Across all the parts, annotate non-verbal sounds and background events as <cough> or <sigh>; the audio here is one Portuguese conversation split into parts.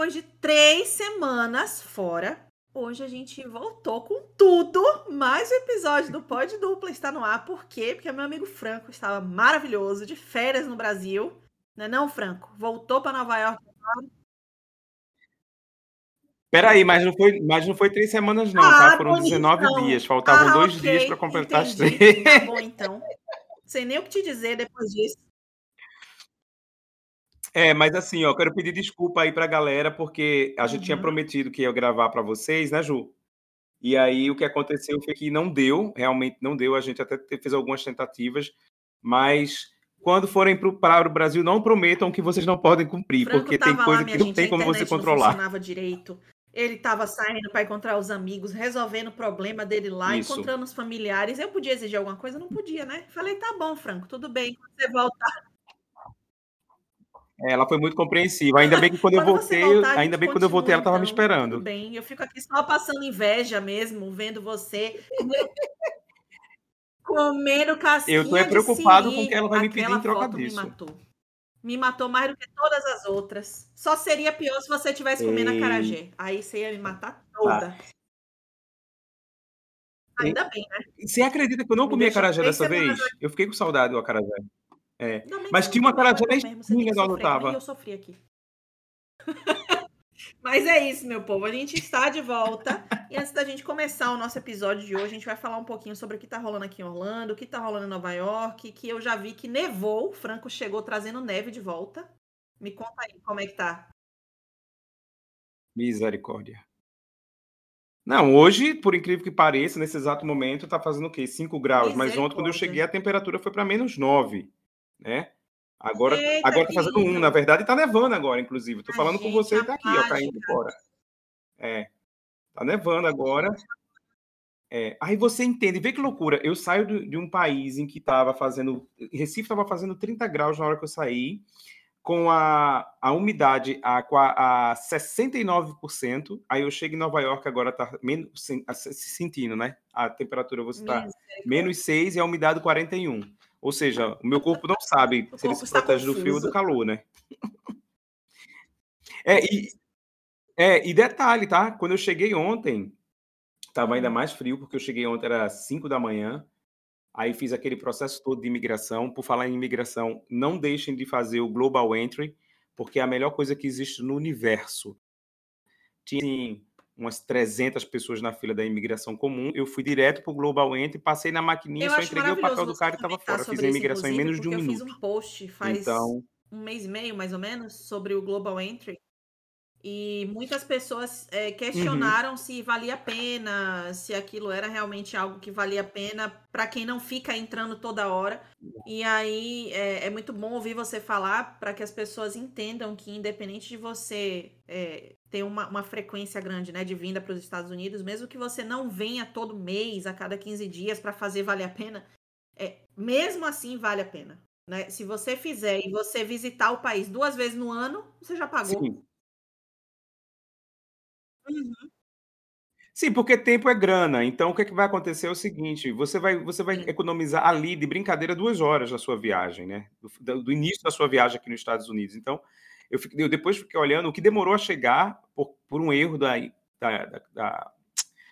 depois de três semanas fora, hoje a gente voltou com tudo. Mais um episódio do Pod Dupla está no ar. Por quê? Porque meu amigo Franco estava maravilhoso, de férias no Brasil. Não é não, Franco? Voltou para Nova York. Peraí, mas não foi, mas não foi três semanas, não, tá? ah, tá? Foram bonitão. 19 dias. Faltavam ah, dois okay. dias para completar Entendi. as três. Tá bom, então. Sem nem o que te dizer depois disso. É, mas assim, ó, quero pedir desculpa aí pra galera, porque a gente tinha uhum. prometido que ia gravar para vocês, né, Ju? E aí o que aconteceu foi que não deu, realmente não deu. A gente até fez algumas tentativas, mas quando forem para o Brasil, não prometam que vocês não podem cumprir, Franco porque tem coisa lá, que não tem como você controlar. Não funcionava direito. Ele estava saindo para encontrar os amigos, resolvendo o problema dele lá, Isso. encontrando os familiares. Eu podia exigir alguma coisa? Não podia, né? Falei, tá bom, Franco, tudo bem. Quando você voltar, ela foi muito compreensiva. Ainda bem que quando, quando eu voltei, voltar, ainda bem que quando eu voltei, ela estava então, me esperando. Tudo bem, eu fico aqui só passando inveja mesmo, vendo você <laughs> comendo casquinha Eu tô preocupado com o que ela vai me pedir em troca disso. Me matou. Me matou mais do que todas as outras. Só seria pior se você tivesse comendo a carajé. Aí você ia me matar toda. Ah. Ainda bem, né? Você acredita que eu não comi a carajé dessa vez? Eu fiquei com saudade do acarajé. É. Mas tinha uma cara ruim quando eu tava. Eu sofri aqui. <laughs> Mas é isso, meu povo. A gente está de volta. e antes da gente começar o nosso episódio de hoje, a gente vai falar um pouquinho sobre o que está rolando aqui em Orlando, o que está rolando em Nova York, que eu já vi que nevou. O Franco chegou trazendo neve de volta. Me conta aí como é que tá. Misericórdia. Não, hoje, por incrível que pareça, nesse exato momento, tá fazendo o quê? 5 graus. Mas ontem, quando eu cheguei, a temperatura foi para menos 9 né? Agora, Eita, agora tá fazendo um, na verdade, tá nevando agora, inclusive. Tô falando com você e tá aqui, ó, caindo fora. É. Tá nevando agora. É, aí você entende, vê que loucura. Eu saio de, de um país em que estava fazendo. Recife estava fazendo 30 graus na hora que eu saí, com a, a umidade a, a 69%. Aí eu chego em Nova York, agora tá menos, se sentindo, né? A temperatura você tá menos 6 e a umidade 41. Ou seja, o meu corpo não sabe se ele se protege do frio ou do calor, né? É e, é, e detalhe, tá? Quando eu cheguei ontem, estava ainda hum. mais frio, porque eu cheguei ontem, era 5 da manhã. Aí fiz aquele processo todo de imigração. Por falar em imigração, não deixem de fazer o Global Entry, porque é a melhor coisa que existe no universo. Tinha assim, umas 300 pessoas na fila da imigração comum. Eu fui direto para o Global Entry, passei na maquininha, eu só entreguei o papel do cara e estava fora. Fiz a imigração em menos de um minuto. Eu fiz um post faz então... um mês e meio, mais ou menos, sobre o Global Entry. E muitas pessoas é, questionaram uhum. se valia a pena, se aquilo era realmente algo que valia a pena para quem não fica entrando toda hora. E aí é, é muito bom ouvir você falar para que as pessoas entendam que, independente de você é, ter uma, uma frequência grande né, de vinda para os Estados Unidos, mesmo que você não venha todo mês, a cada 15 dias, para fazer valer a pena, é, mesmo assim vale a pena. Né? Se você fizer e você visitar o país duas vezes no ano, você já pagou. Sim. Uhum. Sim, porque tempo é grana. Então, o que, é que vai acontecer é o seguinte: você vai, você vai economizar ali de brincadeira duas horas da sua viagem, né? Do, do início da sua viagem aqui nos Estados Unidos. Então, eu, fiquei, eu depois fiquei olhando o que demorou a chegar por, por um erro da, da, da,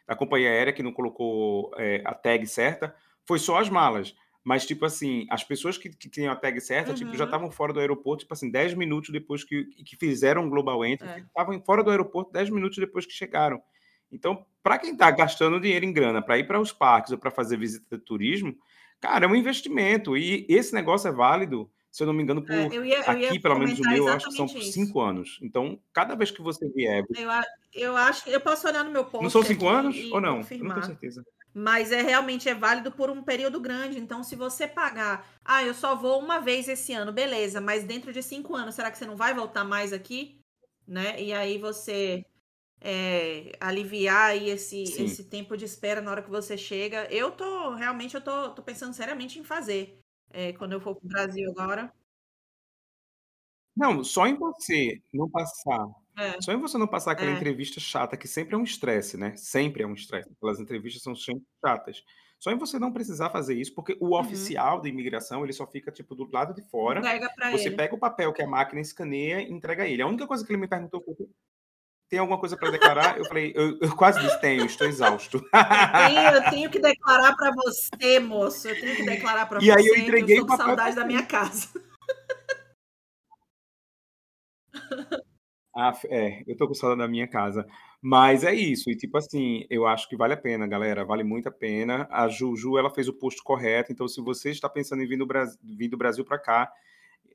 da, companhia aérea que não colocou é, a tag certa, foi só as malas. Mas, tipo assim, as pessoas que, que tinham a tag certa, uhum. tipo, já estavam fora do aeroporto, tipo assim, 10 minutos depois que, que fizeram o Global Entry, estavam é. fora do aeroporto 10 minutos depois que chegaram. Então, para quem está gastando dinheiro em grana para ir para os parques ou para fazer visita de turismo, cara, é um investimento. E esse negócio é válido, se eu não me engano, por é, eu ia, eu aqui, pelo menos o meu, eu acho que são por cinco anos. Então, cada vez que você vier. Eu, eu acho que eu posso olhar no meu post. Não são cinco anos ou não? Confirmar. não tenho certeza mas é realmente é válido por um período grande. Então, se você pagar, ah, eu só vou uma vez esse ano, beleza, mas dentro de cinco anos, será que você não vai voltar mais aqui? Né? E aí você é, aliviar aí esse, esse tempo de espera na hora que você chega. Eu tô, realmente, eu tô, tô pensando seriamente em fazer. É, quando eu for para o Brasil agora. Não, só em você não passar é. Só em você não passar aquela é. entrevista chata, que sempre é um estresse, né? Sempre é um estresse. Aquelas entrevistas são sempre chatas. Só em você não precisar fazer isso, porque o uhum. oficial da imigração, ele só fica, tipo, do lado de fora. Entrega pra você ele. pega o papel que a máquina escaneia e entrega a ele. A única coisa que ele me perguntou foi tem alguma coisa para declarar? Eu falei, eu, eu, quase disse, tenho, estou exausto. Eu tenho, eu tenho que declarar para você, moço. Eu tenho que declarar para você. E aí eu entreguei eu com saudade da minha casa. <laughs> Ah, é, eu tô com saudade da minha casa. Mas é isso, e tipo assim, eu acho que vale a pena, galera, vale muito a pena. A Juju, ela fez o posto correto, então se você está pensando em vir do Brasil, vir do Brasil para cá,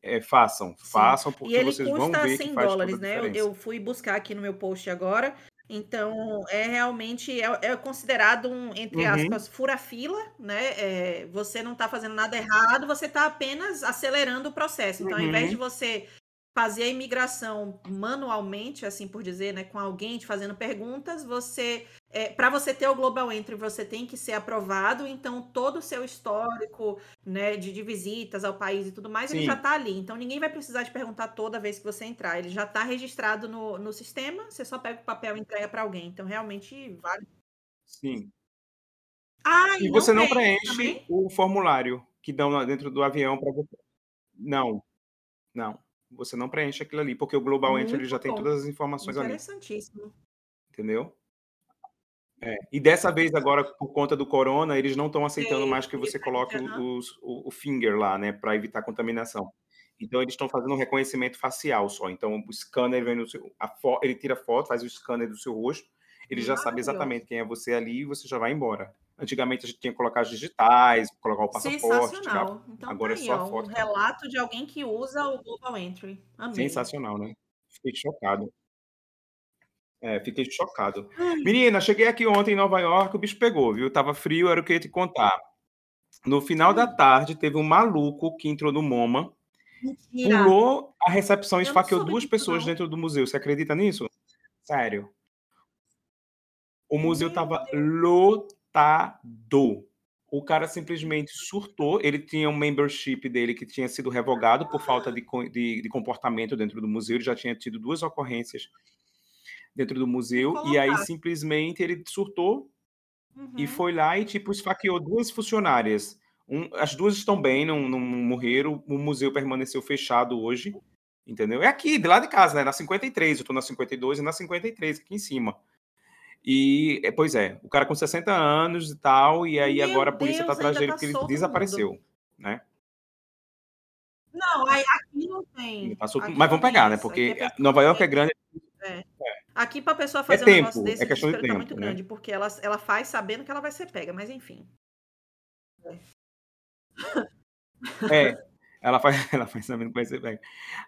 é, façam, Sim. façam, porque vocês vão ver 100 que faz dólares, né? Eu, eu, fui buscar aqui no meu post agora, então é realmente é, é considerado um, entre uhum. aspas, fura-fila, né? É, você não está fazendo nada errado, você está apenas acelerando o processo. Então, uhum. ao invés de uhum. você fazer a imigração manualmente, assim por dizer, né, com alguém te fazendo perguntas, você é, para você ter o Global Entry, você tem que ser aprovado, então todo o seu histórico, né, de, de visitas ao país e tudo mais, Sim. ele já está ali. Então ninguém vai precisar te perguntar toda vez que você entrar, ele já está registrado no, no sistema, você só pega o papel e entrega para alguém. Então realmente vale. Sim. Ah, e, e você não preenche também? o formulário que dão dentro do avião para você. Não. Não você não preenche aquilo ali, porque o Global Entry ele já tem todas as informações ali. Interessantíssimo. Entendeu? É. E dessa vez, agora, por conta do corona, eles não estão aceitando mais que você coloque o, o, o finger lá, né, para evitar contaminação. Então, eles estão fazendo um reconhecimento facial só. Então, o scanner vem no seu, ele tira foto, faz o scanner do seu rosto, ele já sabe exatamente quem é você ali e você já vai embora. Antigamente a gente tinha que colocar as digitais, colocar o passaporte. Sensacional. Então, Agora tá é só ó, foto. Um relato de alguém que usa o Global Entry. Amei. Sensacional, né? Fiquei chocado. É, fiquei chocado. Menina, cheguei aqui ontem em Nova York, o bicho pegou, viu? Tava frio, era o que eu ia te contar. No final da tarde, teve um maluco que entrou no MoMA, Mentira. pulou a recepção e esfaqueou duas pessoas não. dentro do museu. Você acredita nisso? Sério. O museu estava lotado. O cara simplesmente surtou. Ele tinha um membership dele que tinha sido revogado por falta de, de, de comportamento dentro do museu. Ele já tinha tido duas ocorrências dentro do museu. E aí simplesmente ele surtou uhum. e foi lá e tipo esfaqueou duas funcionárias. Um, as duas estão bem, não, não morreram. O museu permaneceu fechado hoje. Entendeu? É aqui, de lá de casa, né? Na 53. Eu tô na 52 e na 53, aqui em cima. E, é, pois é, o cara com 60 anos e tal, e aí Meu agora a polícia Deus, tá atrás dele tá porque ele desapareceu, né? Não, aí aqui não tem. Passou, mas vamos pegar, né? Porque é Nova York é grande. É. É. Aqui para a pessoa é fazer é um tempo, negócio desse, é questão de tempo, tá muito né? grande, porque ela, ela faz sabendo que ela vai ser pega, mas enfim. É, <laughs> Ela faz, <laughs> ela faz sabendo que vai ser pega.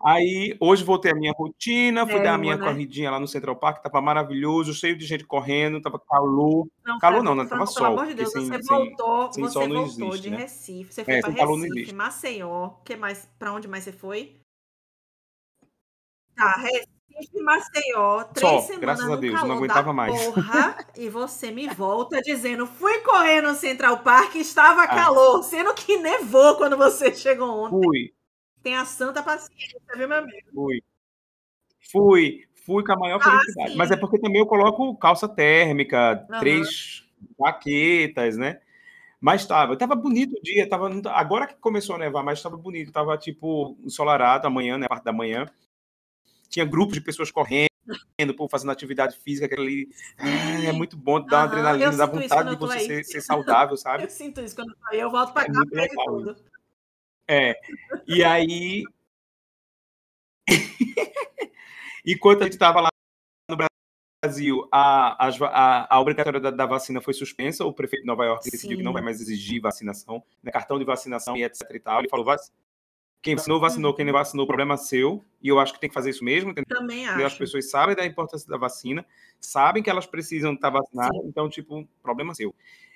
Aí, hoje voltei a minha rotina, fui é, dar a minha né? corridinha lá no Central Park, tava maravilhoso, cheio de gente correndo, tava calor. Não, calor não, né? Tava sol. Pelo amor de Deus, sem, você voltou, sem, você voltou existe, de né? Recife, você foi é, para Recife, Maceió, que mais, para onde mais você foi? Tá, Recife, Maceió, três Só, semanas graças a Deus, não aguentava mais. Porra, <laughs> e você me volta dizendo, fui correr no Central Park estava ah. calor, sendo que nevou quando você chegou ontem. Fui. Tem a santa paciência, viu, meu amigo? Fui. Fui, fui com a maior ah, felicidade. Mas é porque também eu coloco calça térmica, uhum. três jaquetas, né? Mas estava, estava bonito o dia, tava, agora que começou a nevar, mas estava bonito, estava tipo ensolarado amanhã, né, parte da manhã tinha grupos de pessoas correndo, por fazendo atividade física, aquele ali. É muito bom, dá uma adrenalina, dá vontade de você ser, ser, saudável, sabe? <laughs> Eu sinto isso quando eu saio, eu volto para é cá e tudo. É. E aí. <laughs> Enquanto a gente estava lá no Brasil, a, a, a obrigatoriedade da vacina foi suspensa. O prefeito de Nova York decidiu que não vai mais exigir vacinação, né, cartão de vacinação e etc. E tal. Ele falou: quem vacinou, vacinou. Quem não vacinou, problema é seu. E eu acho que tem que fazer isso mesmo. Entendeu? Também acho. As pessoas sabem da importância da vacina, sabem que elas precisam estar vacinadas. Sim. Então, tipo, problema é seu.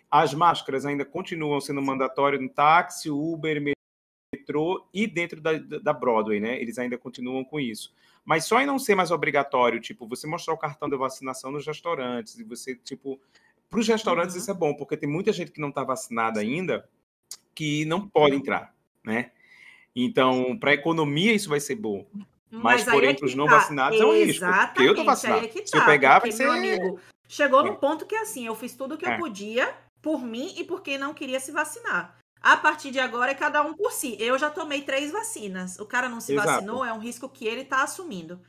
As máscaras ainda continuam sendo mandatórias no táxi, Uber, metrô e dentro da, da Broadway, né? Eles ainda continuam com isso. Mas só em não ser mais obrigatório, tipo, você mostrar o cartão de vacinação nos restaurantes e você, tipo, para os restaurantes uhum. isso é bom, porque tem muita gente que não está vacinada ainda que não pode entrar, né? Então, para a economia, isso vai ser bom. Mas, Mas porém, é para os não tá. vacinados é um risco. Porque eu vacinado. É tá, Se eu pegar, vai ser. Amigo, chegou é. no ponto que assim, eu fiz tudo o que é. eu podia por mim e por quem não queria se vacinar. A partir de agora é cada um por si. Eu já tomei três vacinas. O cara não se Exato. vacinou, é um risco que ele está assumindo.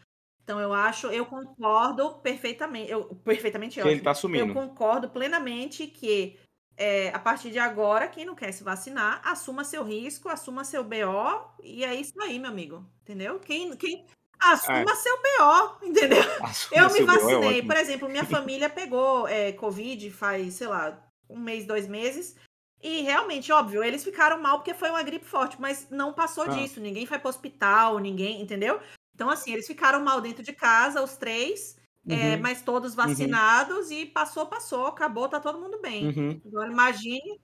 Então eu acho, eu concordo perfeitamente, eu perfeitamente que ótimo. ele tá assumindo. Eu concordo plenamente que é, a partir de agora, quem não quer se vacinar, assuma seu risco, assuma seu BO, e é isso aí, meu amigo. Entendeu? Quem, quem assuma é. seu BO, entendeu? <laughs> Assuma eu me é vacinei. É por exemplo, minha família pegou é, Covid faz, sei lá, um mês, dois meses. E realmente, óbvio, eles ficaram mal porque foi uma gripe forte, mas não passou ah. disso. Ninguém foi para hospital, ninguém, entendeu? Então, assim, eles ficaram mal dentro de casa, os três. É, uhum. É, mas todos uhum. vacinados uhum. e passou, passou, acabou, tá todo mundo bem. Uhum. Agora imagine.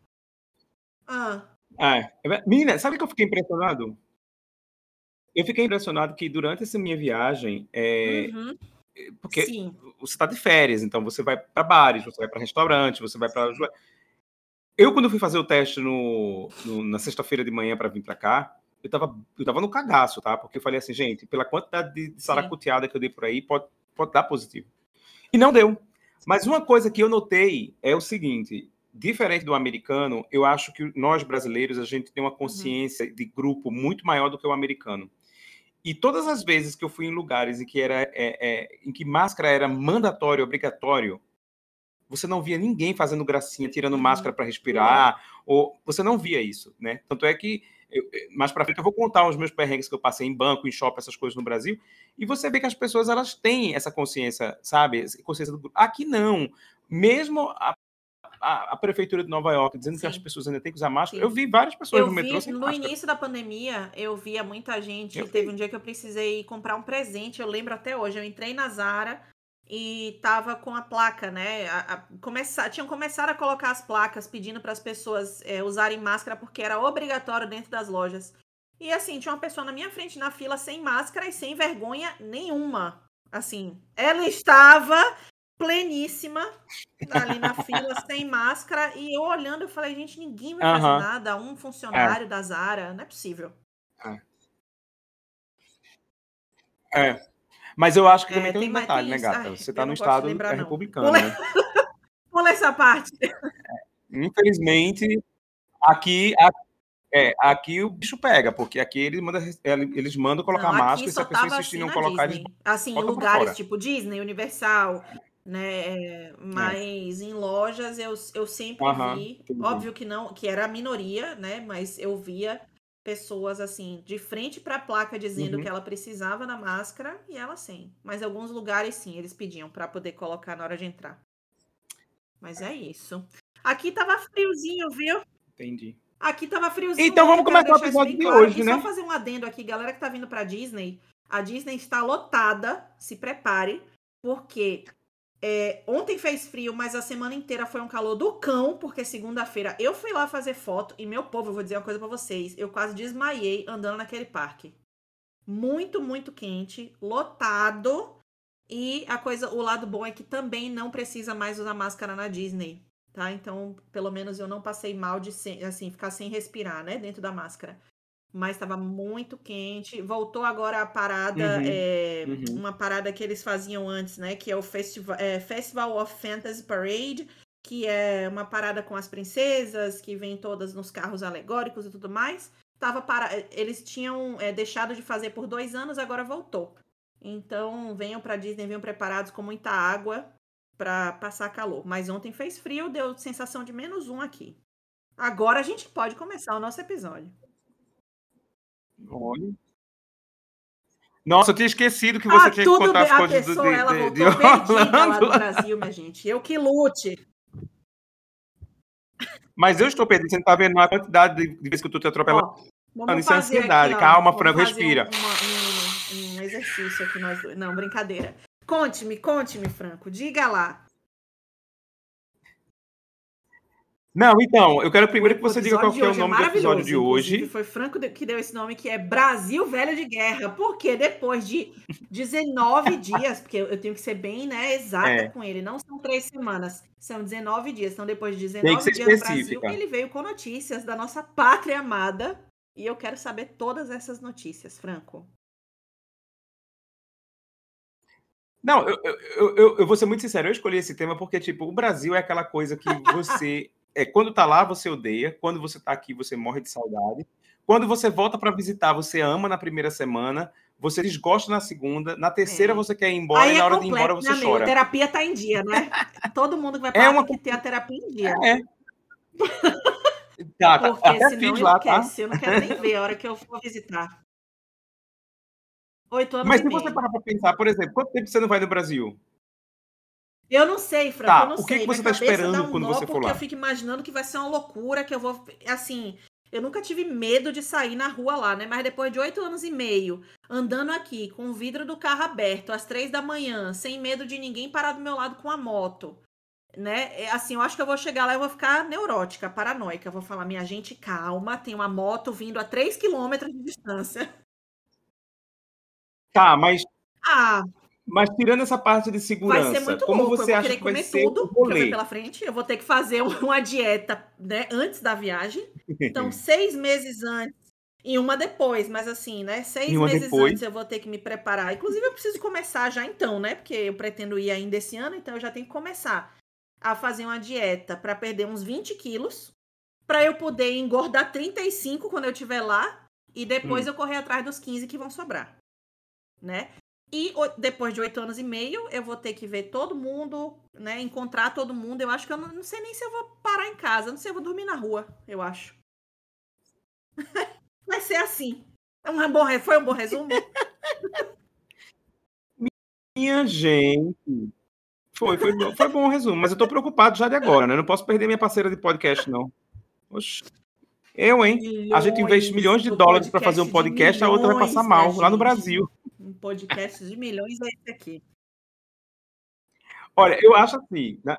Ah. Ah, menina, sabe que eu fiquei impressionado? Eu fiquei impressionado que durante essa minha viagem, é, uhum. porque Sim. você está de férias, então você vai para bares, você vai para restaurante, você vai para. Eu, quando fui fazer o teste no, no na sexta-feira de manhã para vir para cá, eu tava, eu tava no cagaço, tá? Porque eu falei assim, gente, pela quantidade de, de saracuteada que eu dei por aí, pode, pode dar positivo. E não deu. Mas uma coisa que eu notei é o seguinte: diferente do americano, eu acho que nós brasileiros a gente tem uma uhum. consciência de grupo muito maior do que o americano. E todas as vezes que eu fui em lugares em que era é, é, em que máscara era mandatório, obrigatório, você não via ninguém fazendo gracinha, tirando uhum. máscara para respirar, ou você não via isso, né? Tanto é que eu, mais para frente eu vou contar os meus perrengues que eu passei em banco, em shopping, essas coisas no Brasil, e você vê que as pessoas elas têm essa consciência, sabe? Consciência do grupo. Aqui não. Mesmo a, a, a prefeitura de Nova York dizendo Sim. que as pessoas ainda têm que usar máscara, Sim. eu vi várias pessoas eu no metrô vi, sem No máscara. início da pandemia, eu via muita gente. Eu teve vi. um dia que eu precisei comprar um presente, eu lembro até hoje. Eu entrei na Zara e tava com a placa, né? A, a, começar, tinham começado a colocar as placas pedindo para as pessoas é, usarem máscara porque era obrigatório dentro das lojas. E assim, tinha uma pessoa na minha frente na fila sem máscara e sem vergonha nenhuma. Assim, ela estava pleníssima ali na fila <laughs> sem máscara e eu olhando eu falei, gente, ninguém vai fazer uhum. nada, um funcionário é. da Zara, não é possível. É. é. Mas eu acho que também é, tem, um detalhe, né, gata? Ai, Você está no estado lembrar, é republicano, Pula... né? <laughs> Pula essa parte. É, infelizmente, aqui, é, aqui o bicho pega, porque aqui eles mandam, eles mandam colocar não, máscara e se a pessoa insistir em não colocar, Disney. eles Assim, em lugares tipo Disney, Universal, né? É, mas é. em lojas eu, eu sempre vi, entendi. óbvio que não, que era a minoria, né? Mas eu via pessoas assim, de frente para a placa dizendo uhum. que ela precisava da máscara e ela sem. Mas alguns lugares sim, eles pediam para poder colocar na hora de entrar. Mas é isso. Aqui tava friozinho, viu? Entendi. Aqui tava friozinho. Então vamos começar o episódio de claro. hoje, e né? Só fazer um adendo aqui, galera que tá vindo para Disney. A Disney está lotada, se prepare, porque é, ontem fez frio, mas a semana inteira foi um calor do cão, porque segunda-feira eu fui lá fazer foto e meu povo, eu vou dizer uma coisa para vocês, eu quase desmaiei andando naquele parque. Muito, muito quente, lotado. E a coisa, o lado bom é que também não precisa mais usar máscara na Disney, tá? Então, pelo menos eu não passei mal de assim, ficar sem respirar, né, dentro da máscara mas estava muito quente. Voltou agora a parada, uhum, é, uhum. uma parada que eles faziam antes, né? Que é o Festival, é, Festival of Fantasy Parade, que é uma parada com as princesas, que vem todas nos carros alegóricos e tudo mais. Tava para... Eles tinham é, deixado de fazer por dois anos, agora voltou. Então, venham para Disney, venham preparados com muita água para passar calor. Mas ontem fez frio, deu sensação de menos um aqui. Agora a gente pode começar o nosso episódio. Olha. Nossa, eu tinha esquecido que você ah, tinha que contar bem. as coisas pessoa, do, de, ela de, de Orlando. lá do Brasil, minha gente. Eu que lute. Mas eu estou perdendo, você não está vendo a quantidade de, vezes que eu estou te atropelando. Ó, Isso é ansiedade. Aqui, Calma, Franco, respira. Um, um, um exercício aqui nós dois. Não, brincadeira. Conte-me, conte-me, Franco. Diga lá. Não, então, eu quero primeiro que você diga qual é o nome é do episódio de hoje. Foi Franco que deu esse nome, que é Brasil Velho de Guerra. Porque depois de 19 <laughs> dias, porque eu tenho que ser bem né, exata é. com ele, não são três semanas, são 19 dias. Então, depois de 19 dias no Brasil, ele veio com notícias da nossa pátria amada. E eu quero saber todas essas notícias, Franco. Não, eu, eu, eu, eu, vou ser muito sincero, eu escolhi esse tema porque, tipo, o Brasil é aquela coisa que você é, quando tá lá, você odeia. Quando você tá aqui, você morre de saudade. Quando você volta para visitar, você ama na primeira semana, você desgosta na segunda, na terceira é. você quer ir embora Aí e na é hora de ir embora você né, chora. A terapia tá em dia, né? <laughs> Todo mundo que vai para é uma... que ter a terapia em dia. É. tá, tá, Porque até senão lá, tá? eu não quero nem ver a hora que eu for visitar. Oito anos Mas se você parar para pensar, por exemplo, quanto tempo você não vai no Brasil? Eu não sei, Franco, tá, eu não o que sei. Que você está esperando um quando você for lá? Eu fico imaginando que vai ser uma loucura, que eu vou, assim, eu nunca tive medo de sair na rua lá, né? Mas depois de oito anos e meio, andando aqui, com o vidro do carro aberto, às três da manhã, sem medo de ninguém parar do meu lado com a moto, né? É, assim, eu acho que eu vou chegar lá e vou ficar neurótica, paranoica. Eu vou falar, minha gente, calma, tem uma moto vindo a três quilômetros de distância. Tá, mas. Ah, mas tirando essa parte de segurança, vai ser muito como louco. você acha que vai ser tudo o rolê? pela frente. Eu vou ter que fazer <laughs> uma dieta, né, antes da viagem. Então, <laughs> seis meses antes e uma depois, mas assim, né? Seis meses depois. antes eu vou ter que me preparar. Inclusive, eu preciso começar já então, né? Porque eu pretendo ir ainda esse ano, então eu já tenho que começar a fazer uma dieta para perder uns 20 quilos, para eu poder engordar 35 quando eu estiver lá, e depois hum. eu correr atrás dos 15 que vão sobrar. Né? E depois de oito anos e meio, eu vou ter que ver todo mundo, né? Encontrar todo mundo. Eu acho que eu não, não sei nem se eu vou parar em casa. Não sei se eu vou dormir na rua, eu acho. <laughs> Vai ser assim. É um bom, foi um bom resumo? Minha gente. Foi, foi, foi bom o resumo, mas eu tô preocupado já de agora, né? Eu não posso perder minha parceira de podcast, não. Oxi. Eu, hein? Milhões, a gente investe milhões de dólares para fazer um podcast, a outra vai passar mal, lá no Brasil podcast de milhões é esse aqui. Olha, eu acho assim, né?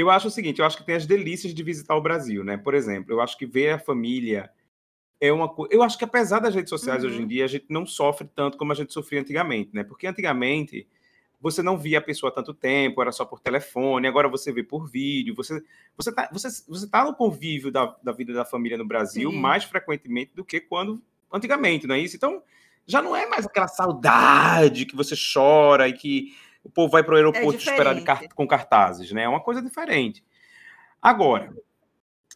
eu acho o seguinte, eu acho que tem as delícias de visitar o Brasil, né? Por exemplo, eu acho que ver a família é uma coisa. Eu acho que apesar das redes sociais uhum. hoje em uhum. dia, a gente não sofre tanto como a gente sofria antigamente, né? Porque antigamente você não via a pessoa há tanto tempo, era só por telefone, agora você vê por vídeo, você você tá, você, você tá no convívio da, da vida da família no Brasil Sim. mais frequentemente do que quando antigamente, não é isso? Então, já não é mais aquela saudade que você chora e que o povo vai para o aeroporto é esperar car com cartazes, né? É uma coisa diferente. Agora,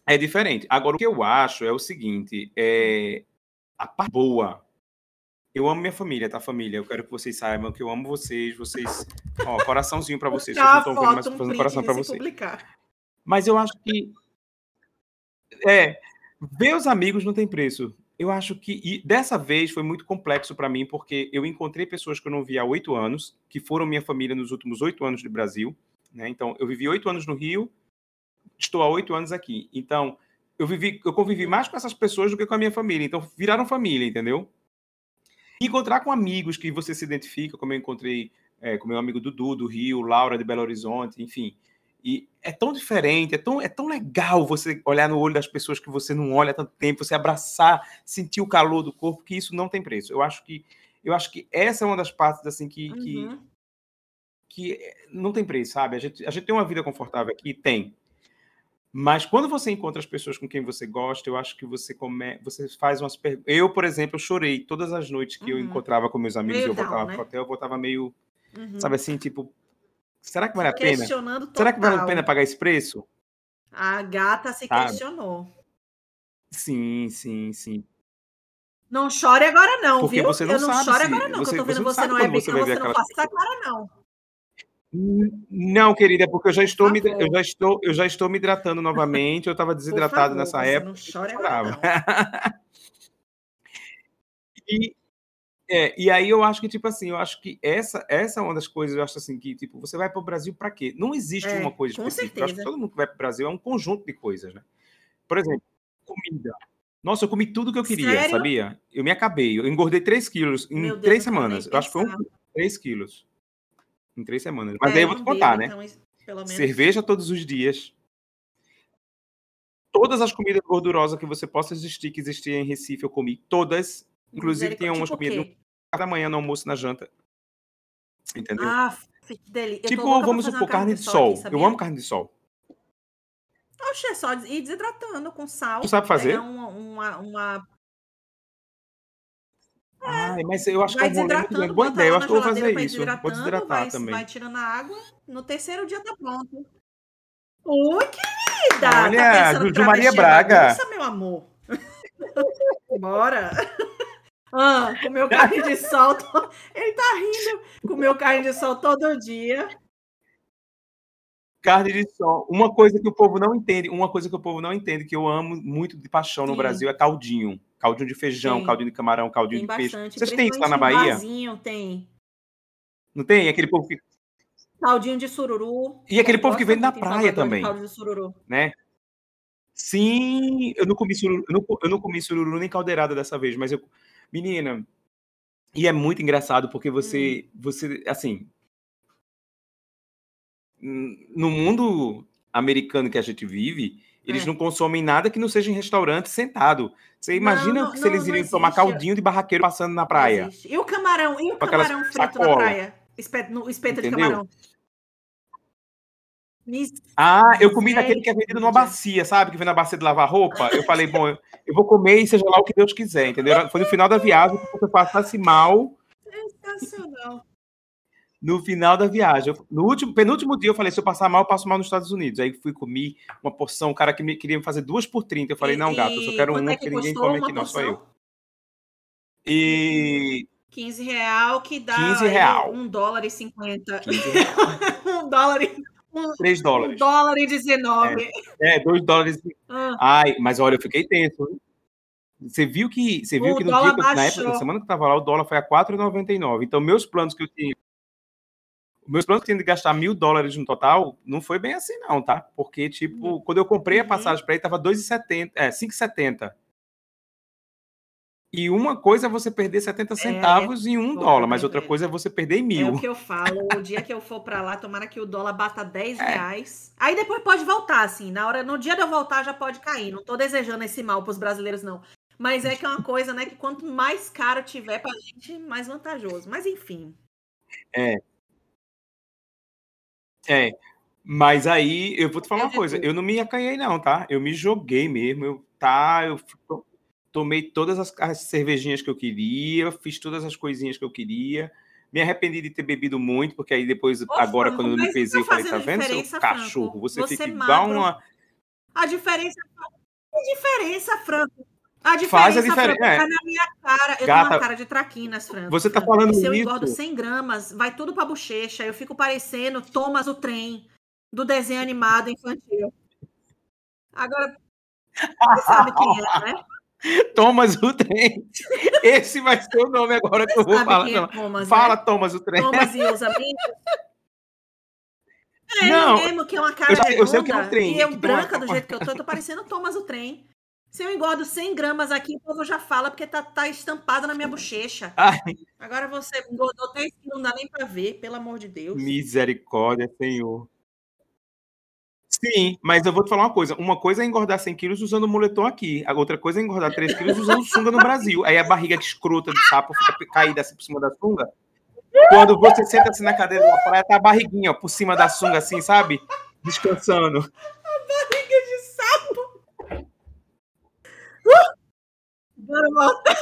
é diferente. Agora, o que eu acho é o seguinte: é a parte boa. Eu amo minha família, tá, família? Eu quero que vocês saibam que eu amo vocês. Vocês. Ó, <laughs> coraçãozinho para vocês. Vocês não estão vendo, mas fazendo coração para vocês. Publicar. Mas eu acho que. É. Ver os amigos não tem preço eu acho que e dessa vez foi muito complexo para mim, porque eu encontrei pessoas que eu não via há oito anos, que foram minha família nos últimos oito anos de Brasil. Né? Então, eu vivi oito anos no Rio, estou há oito anos aqui. Então, eu vivi, eu convivi mais com essas pessoas do que com a minha família. Então, viraram família, entendeu? encontrar com amigos que você se identifica, como eu encontrei é, com meu amigo Dudu do Rio, Laura de Belo Horizonte, enfim. E é tão diferente, é tão, é tão legal você olhar no olho das pessoas que você não olha há tanto tempo, você abraçar, sentir o calor do corpo, que isso não tem preço. Eu acho que eu acho que essa é uma das partes assim que, uhum. que, que, não tem preço, sabe? A gente, a gente tem uma vida confortável aqui, tem. Mas quando você encontra as pessoas com quem você gosta, eu acho que você come, você faz umas perguntas. Eu, por exemplo, eu chorei todas as noites que uhum. eu encontrava com meus amigos, meio eu voltava né? pro hotel, eu voltava meio, uhum. sabe assim, tipo, Será que vale a pena? Será que vale a pena pagar esse preço? A gata se Sabe? questionou. Sim, sim, sim. Não chore agora não, Porque viu? você não eu não sabe chore agora não, você, que eu tô vendo você, você no webcam, você, você não faça essa cara não. Não, querida, porque eu já estou me, eu já estou, eu já estou me hidratando novamente. Eu estava desidratado favor, nessa época. Não chore agora, não. <laughs> e, é, e aí eu acho que, tipo assim, eu acho que essa, essa é uma das coisas, eu acho assim, que, tipo, você vai para o Brasil para quê? Não existe é, uma coisa específica. Eu acho que todo mundo que vai para o Brasil é um conjunto de coisas, né? Por exemplo, comida. Nossa, eu comi tudo que eu queria, Sério? sabia? Eu me acabei. Eu engordei 3 quilos em Deus, três semanas. Eu acho que foi um, 3 quilos. Em três semanas. Mas é, aí eu vou te contar, né? Então, Cerveja todos os dias. Todas as comidas gordurosas que você possa existir, que existiam em Recife, eu comi todas Inclusive, tem umas tipo comidas cada manhã, no almoço, na janta. Entendeu? Ah, dele. Tipo, vamos supor, carne de sol. Aqui, eu amo carne de sol. Oxe, é só ir desidratando com sal. Tu sabe fazer? Uma, uma, uma... É, Ai, mas eu acho que é um rolê. Boa ideia, eu acho que eu vou fazer isso. Vou desidratar vai, também. Vai tirando a água, no terceiro dia tá pronto. Oi, querida! Tá Olha, tá Juju Maria Braga. Bagunça, meu amor. <laughs> Bora! Ah, comeu carne de sol. <laughs> Ele tá rindo. Comeu carne de sol todo dia. Carne de sol. Uma coisa que o povo não entende, uma coisa que o povo não entende, que eu amo muito de paixão Sim. no Brasil, é caldinho. Caldinho de feijão, Sim. caldinho de camarão, caldinho tem de bastante. peixe. Vocês têm isso lá na Bahia? tem. Não tem? Aquele povo que. Caldinho de sururu. E aquele povo que vem na praia também. Caldinho de sururu. Né? Sim, eu não comi sururu, eu não, eu não comi sururu nem caldeirada dessa vez, mas eu Menina, e é muito engraçado porque você, hum. você, assim, no mundo americano que a gente vive, eles é. não consomem nada que não seja em restaurante sentado. Você imagina não, não, se eles iriam tomar caldinho de barraqueiro passando na praia. E o camarão, e o camarão frito sacola. na praia? Espeto, no, espeto de camarão. Ah, eu comi daquele que é vendido numa bacia, sabe? Que vem na bacia de lavar roupa. Eu falei, bom, eu vou comer e seja lá o que Deus quiser, entendeu? Foi no final da viagem que você passasse mal. Sensacional. No final da viagem. No último, penúltimo dia, eu falei: se eu passar mal, eu passo mal nos Estados Unidos. Aí fui comer uma porção, o cara que me, queria me fazer duas por 30. Eu falei: não, gato, eu só quero uma, é que ninguém come aqui, não, só eu. E. 15 real que dá 15 real. 1 dólar e 50. 1 <laughs> dólar e 3 dólares. 1 dólar e 19. É, é 2 dólares. Ah. Ai, mas olha, eu fiquei tenso. Você viu que, você viu que no dia, na época, na semana que tava lá, o dólar foi a 4,99. Então, meus planos que eu tinha. Meus planos que eu tinha de gastar mil dólares no total, não foi bem assim, não, tá? Porque, tipo, uhum. quando eu comprei a passagem para ele, tava 2,70, é, 5,70. E uma coisa é você perder 70 é, centavos é, em um dólar, mas outra coisa é você perder em mil. É o que eu falo. O dia que eu for para lá, tomara que o dólar bata 10 é. reais. Aí depois pode voltar, assim. Na hora, no dia de eu voltar já pode cair. Não tô desejando esse mal para os brasileiros, não. Mas é que é uma coisa, né? Que quanto mais caro tiver pra gente, mais vantajoso. Mas enfim. É. É. Mas aí, eu vou te falar eu uma coisa. Eu não me acanhei, não, tá? Eu me joguei mesmo. Eu, tá, eu tomei todas as, as, cervejinhas que eu queria, fiz todas as coisinhas que eu queria. Me arrependi de ter bebido muito, porque aí depois, Opa, agora, quando eu me pesei, eu falei, tá vendo, seu cachorro? Você, você fica igual uma... A diferença... A diferença, Franco. A diferença, Faz a diferença. Franco, é. tá na minha cara. Eu Gata, tenho uma cara de traquinas, Franco. Você tá falando Se eu engordo 100 gramas, vai tudo pra bochecha. Eu fico parecendo Thomas o Trem, do desenho animado infantil. Agora, você sabe quem é, né? <laughs> Thomas o Trem. Esse vai ser o nome agora que eu vou falar. É Thomas, Fala, né? Thomas o Trem. Thomas e os amigos. <laughs> É, não, mesmo que é uma cara eu, redonda, eu sei o que é um trem. E eu branca do jeito que eu tô, eu tô <laughs> parecendo Thomas o Trem. Se eu engordo 100 gramas aqui, o povo já fala porque tá, tá estampado na minha bochecha. Ai. Agora você engordou 10 quilos, não dá nem pra ver, pelo amor de Deus. Misericórdia, Senhor. Sim, mas eu vou te falar uma coisa. Uma coisa é engordar 100 quilos usando moletom aqui. A outra coisa é engordar 3 quilos usando sunga no Brasil. Aí a barriga de escrota de sapo fica caída assim por cima da sunga. Quando você senta assim na cadeira da praia, tá a barriguinha ó, por cima da sunga, assim, sabe? Descansando. A barriga de sapo. Uh! Bora voltar.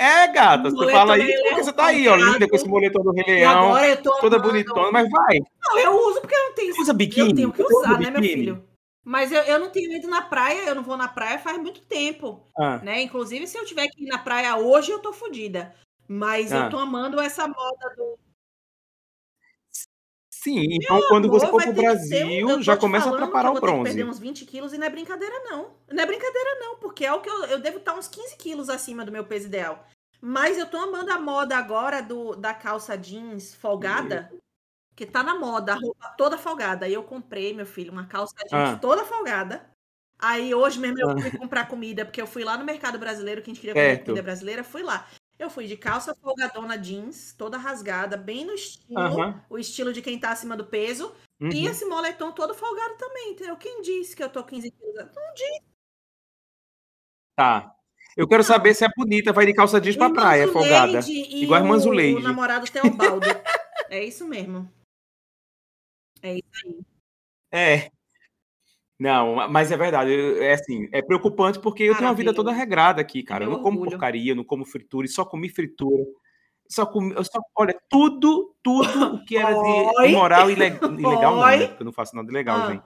É, gata, você fala isso porque você tá aí, ó, linda com esse moletom do Rei Leão, toda bonitona, mas vai. Não, eu uso porque eu não tenho. Usa biquíni? Eu tenho que usar, né, meu filho? Mas eu, eu não tenho ido na praia, eu não vou na praia faz muito tempo, ah. né? Inclusive, se eu tiver que ir na praia hoje, eu tô fodida. Mas ah. eu tô amando essa moda do... Sim, então Meu quando amor, você for pro Brasil, um, já começa a preparar o bronze. perder uns 20 quilos e não é brincadeira, não. Não é brincadeira, não, porque é o que eu, eu devo estar uns 15 quilos acima do meu peso ideal. Mas eu tô amando a moda agora do, da calça jeans folgada, que tá na moda, a roupa toda folgada. Aí eu comprei, meu filho, uma calça jeans ah. toda folgada. Aí hoje mesmo eu fui comprar comida, porque eu fui lá no mercado brasileiro, que a gente queria comer comida brasileira, fui lá. Eu fui de calça folgadona jeans, toda rasgada, bem no estilo, uhum. o estilo de quem tá acima do peso. Uhum. E esse moletom todo folgado também, entendeu? Quem disse que eu tô 15 quilos? Não disse. Tá. Eu quero saber se é bonita, vai de calça jeans pra praia, folgada. Igual a irmã Zuleide. O namorado Teobaldo. é isso mesmo. É isso aí. É. Não, mas é verdade, é assim, é preocupante porque eu tenho uma vida toda regrada aqui, cara. eu não como orgulho. porcaria, não como fritura, só comi fritura. Só comi, eu só, olha, tudo, tudo o que era de imoral e <laughs> ilegal, não, né? eu não faço nada de legal, ah. gente.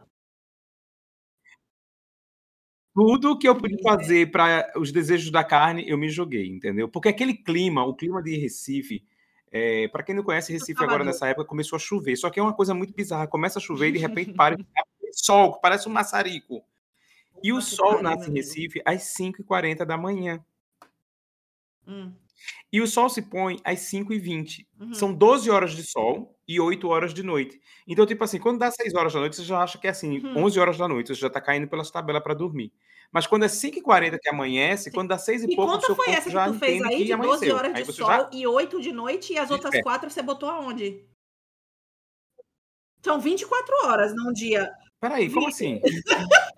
tudo que eu pude fazer para os desejos da carne, eu me joguei, entendeu? Porque aquele clima, o clima de Recife, é, para quem não conhece Recife agora nessa época, começou a chover. Só que é uma coisa muito bizarra. Começa a chover e de repente para <laughs> sol, parece um maçarico. E o sol nasce em Recife às 5h40 da manhã. Hum. E o sol se põe às 5h20. Uhum. São 12 horas de sol e 8 horas de noite. Então, tipo assim, quando dá 6 horas da noite, você já acha que é assim, uhum. 11 horas da noite, você já tá caindo pelas tabelas para dormir. Mas quando é 5h40 que amanhece, Sim. quando dá 6 e, e pouco, o seu foi essa que tu fez aí, de 12 horas de sol já... e 8 de noite, e as outras é. 4 você botou aonde? São 24 horas num dia. Peraí, como assim?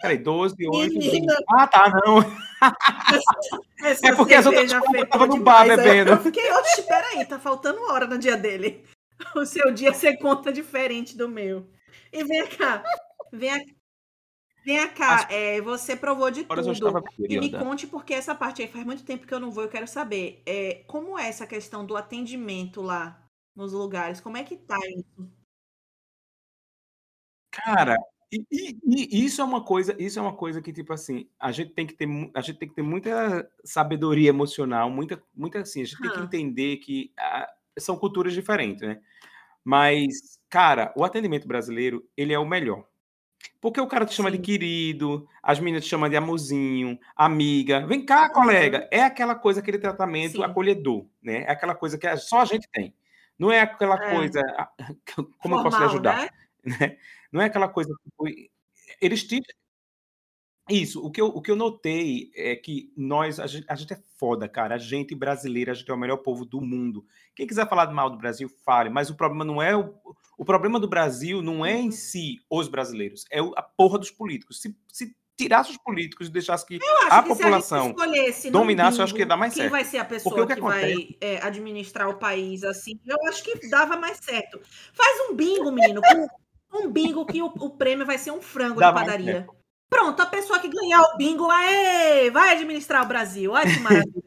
Peraí, 12, 8, <laughs> Menina. 20. Ah, tá, não. <laughs> Essa é porque as outras estavam no bar bebendo. Eu fiquei, oxe, peraí, tá faltando hora no dia dele. <laughs> O seu dia você conta diferente do meu. E vem cá, vem, vem cá, é, você provou de tudo. E me conte, porque essa parte aí faz muito tempo que eu não vou, eu quero saber. É, como é essa questão do atendimento lá nos lugares? Como é que tá isso? Cara, e, e, e, isso é uma coisa, isso é uma coisa que tipo assim, a gente tem que ter, a gente tem que ter muita sabedoria emocional, muita, muita assim, a gente tem que entender que ah, são culturas diferentes, né? Mas, cara, o atendimento brasileiro, ele é o melhor. Porque o cara te chama de querido, as meninas te chamam de amorzinho, amiga. Vem cá, colega. É aquela coisa, aquele tratamento Sim. acolhedor, né? É aquela coisa que só a gente tem. Não é aquela É. coisa, ah, <laughs> como eu posso te ajudar? né? Né? Não é aquela coisa que eles te isso, o que eu o que eu notei é que nós a gente a gente é foda, cara, a gente brasileira, a gente é o melhor povo do mundo. Quem quiser falar mal do Brasil, fale, mas o problema não é o o problema do Brasil não é em uhum. si os brasileiros, é a porra dos políticos. Se se tirasse os políticos e deixasse que a que população a dominasse, eu acho que ia dar mais quem certo. vai ser a pessoa que, que vai é, administrar o país assim, eu acho que dava mais certo. Faz um bingo, menino, com um bingo que o, o prêmio vai ser um frango Dá de padaria. Pronto, a pessoa que ganhar o bingo, aê, vai administrar o Brasil. Olha que maravilha.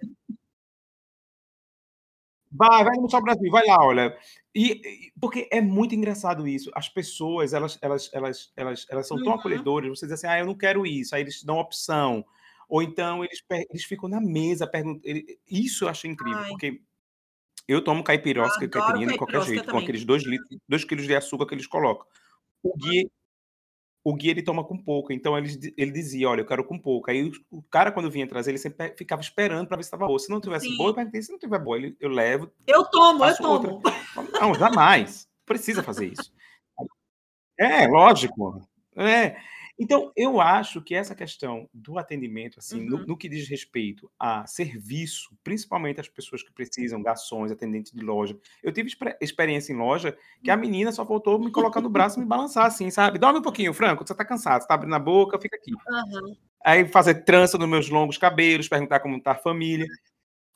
Vai, vai administrar o Brasil, vai lá, olha. E, porque é muito engraçado isso. As pessoas, elas, elas, elas, elas, elas são tão uhum. acolhedoras. Você diz assim, ah, eu não quero isso. Aí eles dão opção. Ou então eles, eles ficam na mesa perguntando. Isso eu achei incrível, Ai. porque eu tomo caipirosca e caipirinha de qualquer jeito, também. com aqueles dois, litros, dois quilos de açúcar que eles colocam. O Gui o Gui ele toma com pouco, então ele, ele dizia: Olha, eu quero com pouco. Aí o, cara, quando vinha trazer, ele sempre ficava esperando para ver se estava boa. Se não tivesse Sim. boa, eu perguntei: se não tiver boa, ele, eu levo. Eu tomo, eu tomo. Não, jamais. Precisa fazer isso. <laughs> É, lógico. É. Então, eu acho que essa questão do atendimento, assim, no, uhum. no que diz respeito a serviço, principalmente as pessoas que precisam, garçons, atendentes de loja. Eu tive experiência em loja que a uhum. menina só voltou me colocar no braço e me balançar assim, sabe? Dorme um pouquinho, Franco, você tá cansado, você tá abrindo a boca, fica aqui. Uhum. Aí fazer trança nos meus longos cabelos, perguntar como tá a família.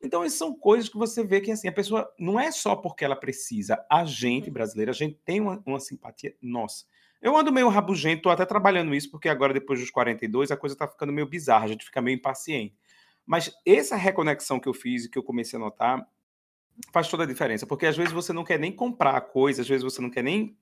Então, essas são coisas que você vê que assim, a pessoa não é só porque ela precisa, a gente uhum. brasileira, a gente tem uma, uma simpatia nossa. Eu ando meio rabugento, tô até trabalhando isso, porque agora, depois dos 42, a coisa tá ficando meio bizarra, a gente fica meio impaciente. Mas essa reconexão que eu fiz e que eu comecei a notar faz toda a diferença, porque às vezes você não quer nem comprar a coisa, às vezes você não quer nem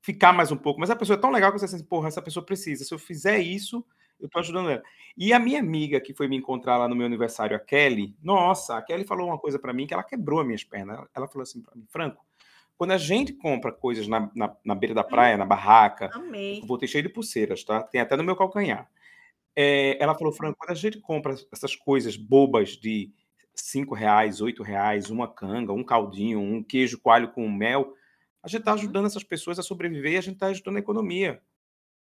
ficar mais um pouco, mas a pessoa é tão legal que você assim, porra, essa pessoa precisa. Se eu fizer isso, eu tô ajudando ela. E a minha amiga que foi me encontrar lá no meu aniversário, a Kelly, nossa, a Kelly falou uma coisa para mim que ela quebrou as minhas pernas. Ela falou assim para mim, Franco, quando a gente compra coisas na, na, na beira da hum, praia, na barraca, Amei. vou ter cheio de pulseiras, tá? Tem até no meu calcanhar. É, ela falou, Franco, quando a gente compra essas coisas bobas de cinco reais, oito reais, uma canga, um caldinho, um queijo coalho com mel, a gente está uhum. ajudando essas pessoas a sobreviver e a gente está ajudando a economia.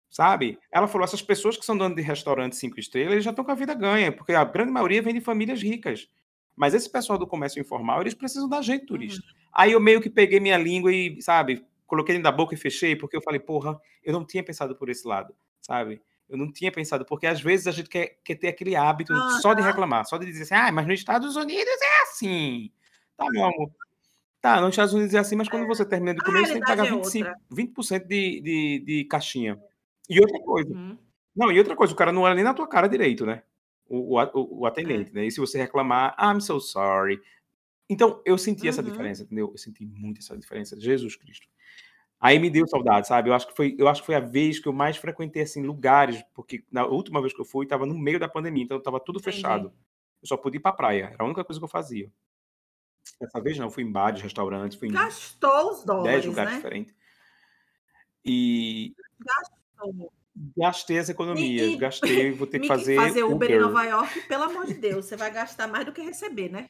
Sabe? Ela falou, essas pessoas que são donas de restaurante cinco estrelas, eles já estão com a vida ganha, porque a grande maioria vem de famílias ricas. Mas esse pessoal do comércio informal, eles precisam da gente turista. Uhum. Aí eu meio que peguei minha língua e, sabe, coloquei dentro da boca e fechei, porque eu falei, porra, eu não tinha pensado por esse lado, sabe? Eu não tinha pensado, porque às vezes a gente quer, quer ter aquele hábito ah, só de tá. reclamar, só de dizer assim, ah, mas nos Estados Unidos é assim. Tá, meu amor. Tá, nos Estados Unidos é assim, mas quando é. você termina de comer, você tem que pagar 25, é 20% de, de, de caixinha. E outra coisa. Uhum. Não, e outra coisa, o cara não olha nem na tua cara direito, né? o, o, o atendente, é. né? E se você reclamar, I'm so sorry. Então, eu senti uhum. essa diferença, entendeu? Eu senti muito essa diferença. Jesus Cristo. Aí me deu saudade, sabe? Eu acho que foi, eu acho que foi a vez que eu mais frequentei assim lugares, porque na última vez que eu fui estava no meio da pandemia, então estava tudo Entendi. fechado. Eu só podia ir para praia, era a única coisa que eu fazia. Dessa vez não, fui em bares, restaurantes, fui em Gastou os 10 dólares, lugares né? diferentes. E Gastou. gastei as economias, e- gastei, vou ter que Me- fazer, Uber em Nova York, pelo amor de Deus, você vai gastar mais do que receber, né?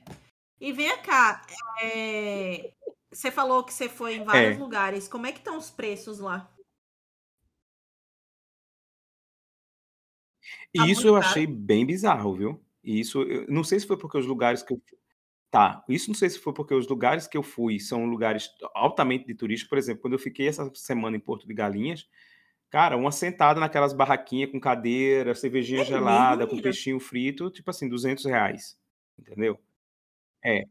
E vem cá, é, você falou que você foi em vários É. lugares. Como é que estão os preços lá? E Tá isso eu caro? achei bem bizarro, viu? E isso, eu não sei se foi porque os lugares que eu tá, isso não sei se foi porque os lugares que eu fui são lugares altamente de turistas, por exemplo, quando eu fiquei essa semana em Porto de Galinhas, cara, uma sentada naquelas barraquinhas com cadeira, cervejinha É mesmo, gelada, com peixinho frito, tipo assim, 200 reais, entendeu? É,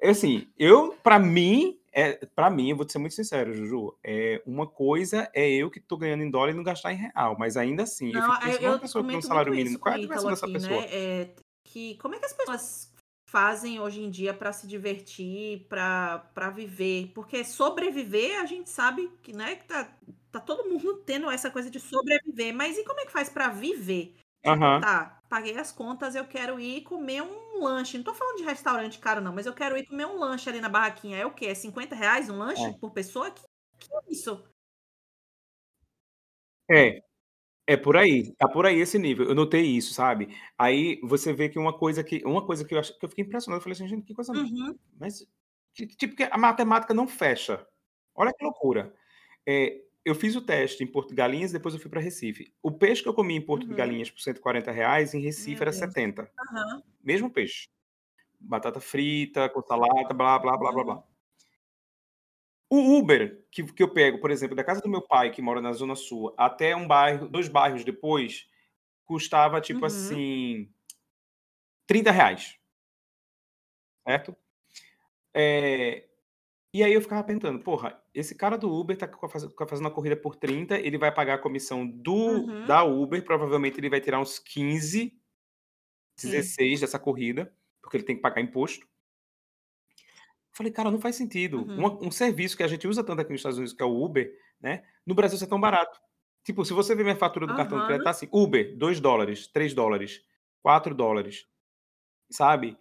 é assim, eu, pra mim, é, para mim, eu vou te ser muito sincero, Juju, é, uma coisa é eu que tô ganhando em dólar e não gastar em real, mas ainda assim, eu Não, fico eu, pensando, eu uma pessoa que ganha um salário mínimo, qual é a diversão dessa aqui, pessoa? né? É, que como é que as pessoas fazem hoje em dia para se divertir, para viver? Porque sobreviver, a gente sabe que, né, que tá, tá todo mundo tendo essa coisa de sobreviver, mas e como é que faz para viver? Aham. tá, paguei as contas, eu quero ir comer um lanche. Não tô falando de restaurante caro, não, mas eu quero ir comer um lanche ali na barraquinha. É o quê? É 50 reais um lanche É. por pessoa? Que, que é isso? É, é por aí, tá por aí esse nível. Eu notei isso, sabe? Aí você vê que uma coisa que uma coisa que eu acho que eu fiquei impressionado, eu falei assim: "Gente, que coisa Uhum, mas que tipo que a matemática não fecha". Olha que loucura. Eh, eu fiz o teste em Porto de Galinhas, depois eu fui para Recife. O peixe que eu comi em Porto de uhum. Galinhas por 140 reais, em Recife Meu era Deus. 70. Aham. Mesmo peixe. Batata frita, com salada, blá, blá, blá, blá, Uhum. blá. O Uber que que eu pego, por exemplo, da casa do meu pai, que mora na zona sul, até um bairro 2 bairros depois, custava tipo Uhum. assim, 30 reais. Certo? Eh, e aí eu ficava pensando: "Porra, esse cara do Uber tá tá fazendo uma corrida por 30, ele vai pagar a comissão do Uhum. da Uber, provavelmente ele vai tirar uns 15, Sim. 16 dessa corrida, porque ele tem que pagar imposto". Falei: "Cara, não faz sentido. Uhum. Uma um serviço que a gente usa tanto aqui nos Estados Unidos, que é o Uber, né, no Brasil ser tão barato. Tipo, se você ver minha fatura do cartão de crédito, tá assim: Uber, $2, $3, $4, sabe?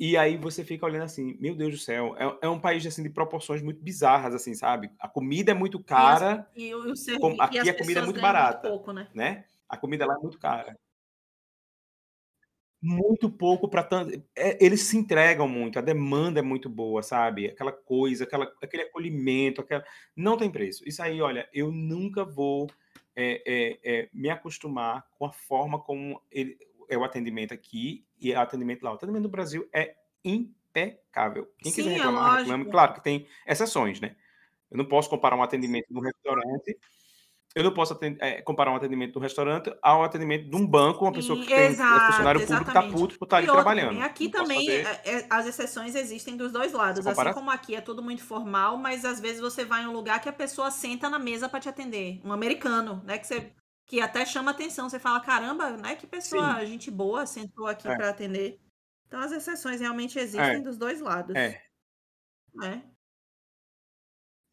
E aí você fica olhando assim: "Meu Deus do céu", é é um país, assim, de proporções muito bizarras, assim, sabe? A comida é muito E cara, e o o servi com e aqui as a comida é muito ganham muito barata, pouco, né? né? A comida lá é muito cara. Muito pouco pra tanto eh, eles se entregam muito, a demanda é muito boa, sabe? Aquela coisa, aquela aquele acolhimento, aquela não tem preço. Isso aí, olha, eu nunca vou, eh eh, me acostumar com a forma como ele é o atendimento aqui e é o atendimento lá. O atendimento no Brasil é impecável. Quem quiser Sim, é reclamar, reclame. lógico. Claro que tem exceções, né? Eu não posso comparar um atendimento num restaurante eu não posso aten eh, comparar um atendimento num restaurante ao atendimento de um banco, uma pessoa Sim, que tem é exato, funcionário público, tá exatamente. puto por estar ali E outra também, trabalhando. aqui Não também, fazer eh, as exceções existem dos 2 lados, assim como aqui é tudo muito formal, mas às vezes você vai em um lugar que a pessoa senta na mesa pra te atender, um americano, né, que você que até chama atenção, você fala: "Caramba, né, que Sim. pessoa gente boa sentou aqui É. pra atender". Então as exceções realmente É. existem dos 2 lados. É. Né?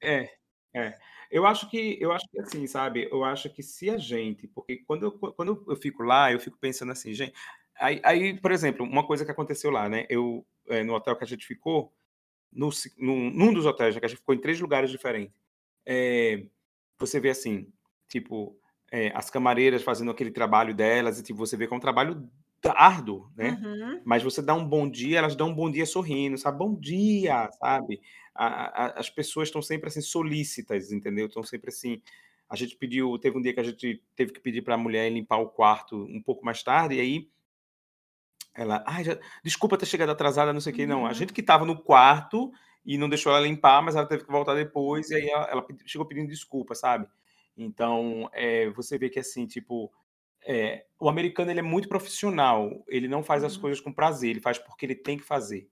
É, é. Eu acho que eu acho que assim, sabe, eu acho que se a gente porque quando eu quando eu fico lá, eu fico pensando assim: "Gen" aí aí, por exemplo, uma coisa que aconteceu lá, né, eu, eh, no hotel que a gente ficou, no num num dos hotéis, né, que a gente ficou em 3 lugares diferentes, eh, você vê assim, tipo, eh, as camareiras fazendo aquele trabalho delas e, tipo, você vê que é um trabalho árduo, né, Uhum. mas você dá um bom dia, elas dão um bom dia sorrindo, sabe, "Bom dia", sabe. A a as pessoas estão sempre, assim, solícitas, entendeu, estão sempre assim a gente pediu teve um dia que a gente teve que pedir pra mulher limpar o quarto um pouco mais tarde, e aí ela: "Ai, já desculpa ter chegado atrasada, não sei o quê", não, a Uhum. gente que estava no quarto e não deixou ela limpar, mas ela teve que voltar depois, e aí ela ela chegou pedindo desculpa, sabe. Então, eh, você vê que, assim, tipo, eh, o americano ele é muito profissional, ele não faz as Uhum. coisas com prazer, ele faz porque ele tem que fazer.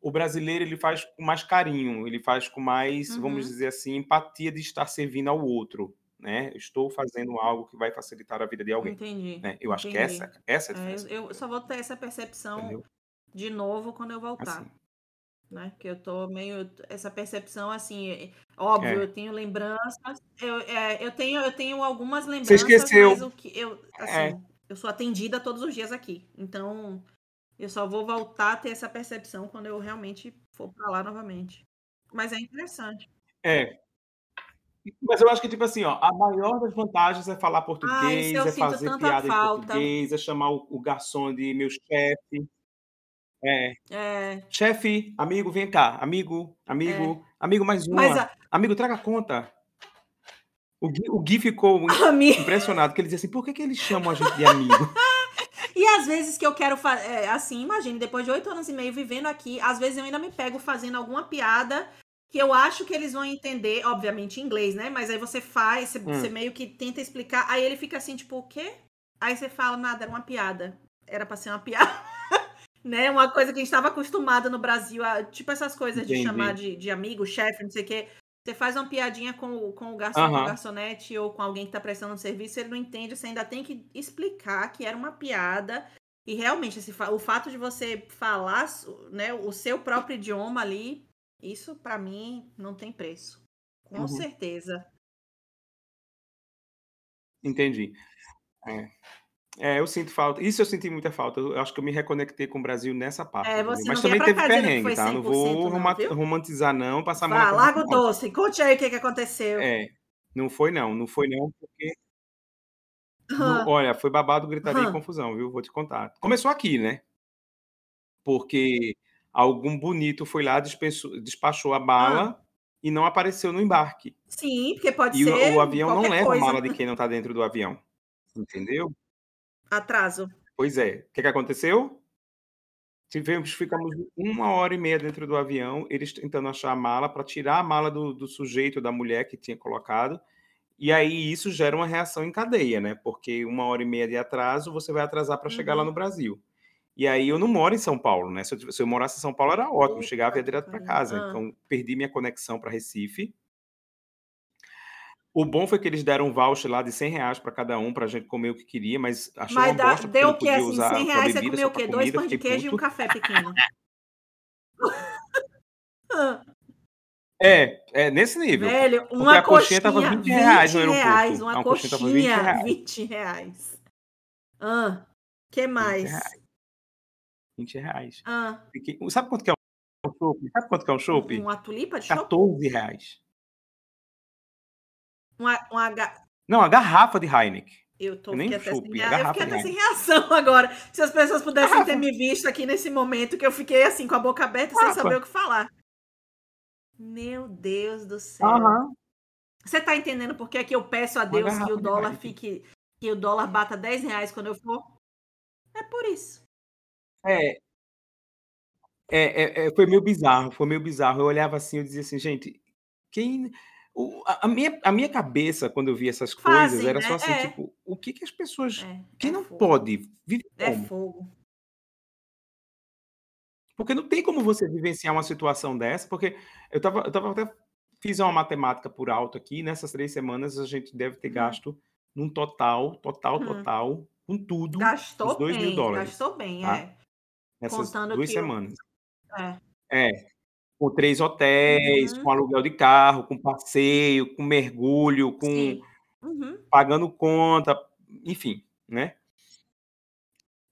O brasileiro, ele faz com mais carinho, ele faz com mais, vamos Uhum. dizer assim, empatia de estar servindo ao outro, né, estou fazendo algo que vai facilitar a vida de alguém, Entendi, né. Eu acho que entendi. essa essa é a É, diferença. eu eu só vou ter essa percepção Entendeu? de novo quando eu voltar, Assim. né, que eu tô meio essa percepção, assim, Óbvio, é. eu tenho lembranças. Eu, é, eu, tenho, eu tenho algumas lembranças, Você esqueceu. mas o que eu, assim, é. eu sou atendida todos os dias aqui. Então, eu só vou voltar a ter essa percepção quando eu realmente for para lá novamente. Mas é interessante. É. Mas eu acho que, tipo assim, ó, a maior das vantagens é falar português, é fazer piada falta. em português, é chamar o, o garçom de meu chefe. É. É. Chefe, amigo, vem cá. Amigo, amigo, é. Amigo, mais uma. A... Amigo, traga conta. O Gui, o Gui ficou <laughs> impressionado, porque ele dizia assim, por que, que eles chamam a gente de amigo? <laughs> e às vezes que eu quero fazer, é, assim, imagine, depois de oito anos e meio vivendo aqui, às vezes eu ainda me pego fazendo alguma piada que eu acho que eles vão entender, obviamente em inglês, né? Mas aí você faz, você, hum. você meio que tenta explicar, aí ele fica assim, tipo, o quê? Aí você fala, nada, era uma piada. Era pra ser uma piada. <laughs> né? Uma coisa que a gente estava acostumado no Brasil, a, tipo essas coisas Entendi. de chamar de, de amigo, chefe, não sei o quê. Você faz uma piadinha com, com o garçom, com o garçonete ou com alguém que está prestando um serviço, ele não entende, você ainda tem que explicar que era uma piada. E realmente, esse, o fato de você falar né, o seu próprio idioma ali, isso para mim não tem preço. Com uhum. certeza. Entendi. É. É, eu sinto falta. Isso eu senti muita falta. Eu acho que eu me reconectei com o Brasil nessa parte. É, você Mas não também teve perrengue, tá? Não vou não, romantizar, não, passar mal. Larga o doce. Conte aí o que, que aconteceu. É, não foi não. Não foi não, porque. Uhum. Olha, foi babado, gritaria uhum. e confusão, viu? Vou te contar. Começou aqui, né? Porque algum bonito foi lá, despachou, despachou a bala e não apareceu no embarque. Sim, porque pode e ser. E o, o avião não leva coisa. a mala de quem não está dentro do avião. Entendeu? Atraso. Pois é. O que, que aconteceu? Tivemos, ficamos uma hora e meia dentro do avião, eles tentando achar a mala para tirar a mala do, do sujeito, da mulher que tinha colocado. E aí isso gera uma reação em cadeia, né? Porque uma hora e meia de atraso, você vai atrasar para chegar lá uhum. no Brasil. E aí eu não moro em São Paulo, né? Se eu, se eu morasse em São Paulo era ótimo, chegava e ia direto para casa. Ah. Então perdi minha conexão para Recife. O bom foi que eles deram um voucher lá de 100 reais para cada um, para a gente comer o que queria, mas achou mas uma dá, bosta, deu o que assim? 100 reais você comeu o quê? Dois pães de queijo puto. e um café pequeno. <laughs> é, é nesse nível. Velho, uma coxinha, coxinha tava 20 reais 20 no aeroporto. Reais, uma, uma coxinha, coxinha 20 reais. 20 reais. Ah, que mais? 20 reais. Ah. Sabe quanto que é um chopp? Sabe quanto que é um chopp? Uma tulipa de chopp? 14 reais. Uma, uma Não, a garrafa de Heineken. Eu tô nem até sem, rea... eu fiquei até sem reação <laughs> agora. Se as pessoas pudessem ter me visto aqui nesse momento, que eu fiquei assim, com a boca aberta, sem saber o que falar. Meu Deus do céu. Uhum. Você tá entendendo por que, é que eu peço a Deus que o dólar fique. que o dólar bata 10 reais quando eu for? É por isso. É. É, é, é, foi meio bizarro, foi meio bizarro. Eu olhava assim, eu dizia assim, gente, quem o, a, minha, a minha cabeça, quando eu vi essas coisas, Fazem, era né? só assim, é. tipo, o que que as pessoas. É, quem é não fogo. pode vive É como? fogo. Porque não tem como você vivenciar uma situação dessa, porque eu tava, eu tava até fiz uma matemática por alto aqui, nessas três semanas a gente deve ter hum. gasto num total, total, hum. total, com tudo, Gastou os dois mil bem, dólares, gastou bem, tá? é. Nessas Contando duas que semanas. É. É, com três hotéis, uhum. com aluguel de carro, com passeio, com mergulho, com uhum. pagando conta, enfim, né?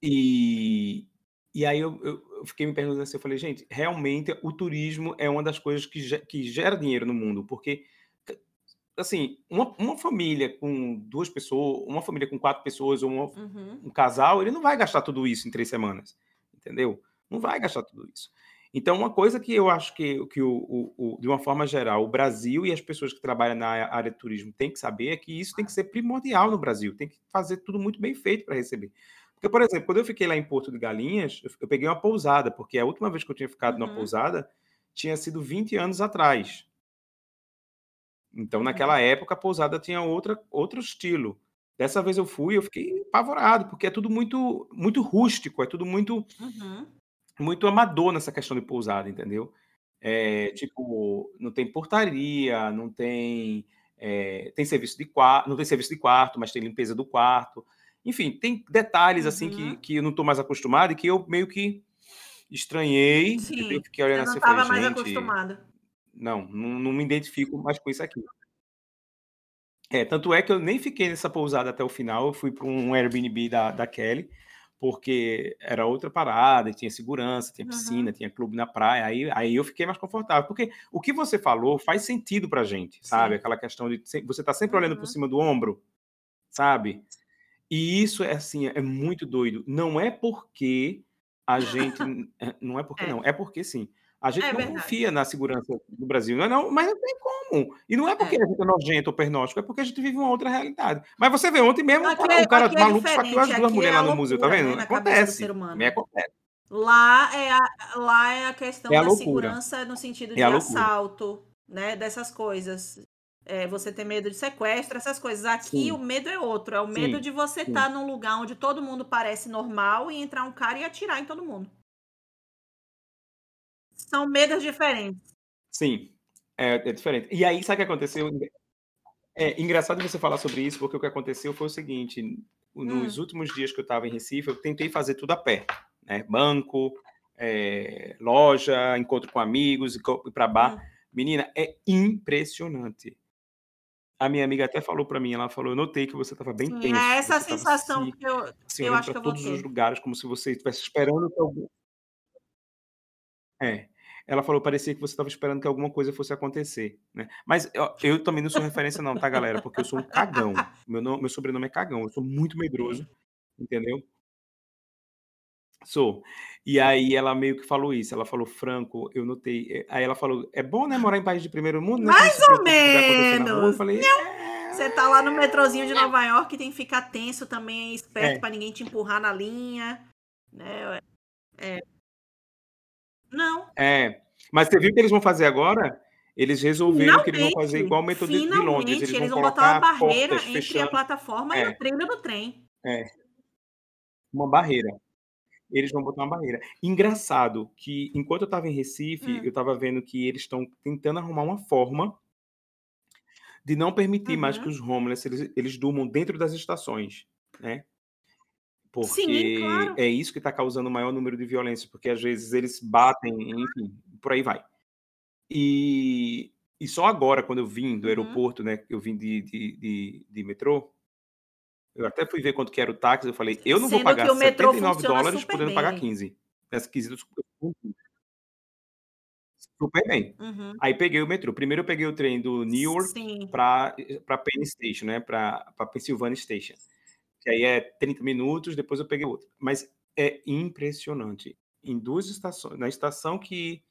E, e aí eu, eu, fiquei me perguntando assim, eu falei, gente, realmente o turismo é uma das coisas que, que gera dinheiro no mundo, porque assim, uma, uma família com duas pessoas, uma família com quatro pessoas, ou uma, uhum. um casal, ele não vai gastar tudo isso em três semanas, entendeu? Não vai gastar tudo isso. Então, uma coisa que eu acho que, que o, o, o, de uma forma geral, o Brasil e as pessoas que trabalham na área de turismo têm que saber é que isso tem que ser primordial no Brasil, tem que fazer tudo muito bem feito para receber. Porque, por exemplo, quando eu fiquei lá em Porto de Galinhas, eu, eu peguei uma pousada, porque a última vez que eu tinha ficado uhum. numa pousada tinha sido 20 anos atrás. Então, uhum. naquela época, a pousada tinha outra, outro estilo. Dessa vez eu fui, eu fiquei apavorado, porque é tudo muito muito rústico, é tudo muito uhum muito amador nessa questão de pousada, entendeu? É, tipo, não tem portaria, não tem é, tem serviço de quarto, não tem serviço de quarto, mas tem limpeza do quarto. Enfim, tem detalhes assim que, uhum. que eu não estou mais acostumado e que eu meio que estranhei. Sim, fiquei olhando eu não assim, estava mais acostumada. Não, não, não me identifico mais com isso aqui. É, tanto é que eu nem fiquei nessa pousada até o final, eu fui para um Airbnb da, da Kelly, porque era outra parada, tinha segurança, tinha piscina, uhum. tinha clube na praia, aí, aí eu fiquei mais confortável, porque o que você falou faz sentido pra gente, sabe? Sim. Aquela questão de você tá sempre olhando uhum. por cima do ombro, sabe? E isso é assim, é muito doido. Não é porque a gente. É, não é porque é. não, é porque sim. A gente é não verdade. confia na segurança do Brasil, não, é não, mas não tem como. E não é porque é. a gente é nojento ou pernóstico, é porque a gente vive uma outra realidade. Mas você vê, ontem mesmo aqui, o cara é maluco esfaqueou as duas mulheres lá no museu, tá vendo? Né, acontece. Me acontece. Lá é a, lá é a questão é a da segurança no sentido de assalto, né? Dessas coisas. É, você ter medo de sequestro, essas coisas. Aqui Sim. o medo é outro. É o medo Sim. de você estar tá num lugar onde todo mundo parece normal e entrar um cara e atirar em todo mundo. São medos diferentes. Sim, é, é diferente. E aí, sabe o que aconteceu? É engraçado você falar sobre isso, porque o que aconteceu foi o seguinte: nos hum. últimos dias que eu estava em Recife, eu tentei fazer tudo a pé, né? Banco, é, loja, encontro com amigos, e para bar. Hum. Menina, é impressionante. A minha amiga até falou para mim, ela falou, eu notei que você estava bem Sim, tenso. É essa sensação assim, que eu, assim, eu acho que eu todos os lugares, como se você estivesse esperando que algum... É. Ela falou, parecia que você estava esperando que alguma coisa fosse acontecer, né? Mas eu, eu também não sou referência não, tá, galera? Porque eu sou um cagão. Meu, nome, meu sobrenome é cagão. Eu sou muito medroso, entendeu? Sou. E aí ela meio que falou isso. Ela falou, Franco, eu notei. Eh, aí ela falou, é bom, né, morar em país de primeiro mundo, né? Mais ou menos. Eu falei, é... Você tá lá no metrozinho de Nova York, tem que ficar tenso também, esperto é. para ninguém te empurrar na linha, né? É. Não. É. Mas você viu o que eles vão fazer agora? Eles resolveram finalmente, que eles vão fazer igual o método de Londres. Eles, eles vão, vão botar uma barreira entre fechando. a plataforma é. e o trilho do trem. É. Uma barreira. Eles vão botar uma barreira. Engraçado que, enquanto eu estava em Recife, hum. eu estava vendo que eles estão tentando arrumar uma forma de não permitir uhum. mais que os homeless eles, eles durmam dentro das estações, né? Porque Sim, claro. é isso que está causando o maior número de violência, porque às vezes eles batem, enfim, por aí vai. E, e só agora, quando eu vim do uhum. aeroporto, né, eu vim de, de, de, de, metrô, eu até fui ver quanto que era o táxi, eu falei, eu não Sendo vou pagar 79 dólares podendo bem. pagar 15. Nessa quesito super bem. Uhum. Aí peguei o metrô. Primeiro eu peguei o trem do Newark para Penn Station, né, para Pennsylvania Station que aí é 30 minutos, depois eu peguei outro. Mas é impressionante. Em duas estações, na estação que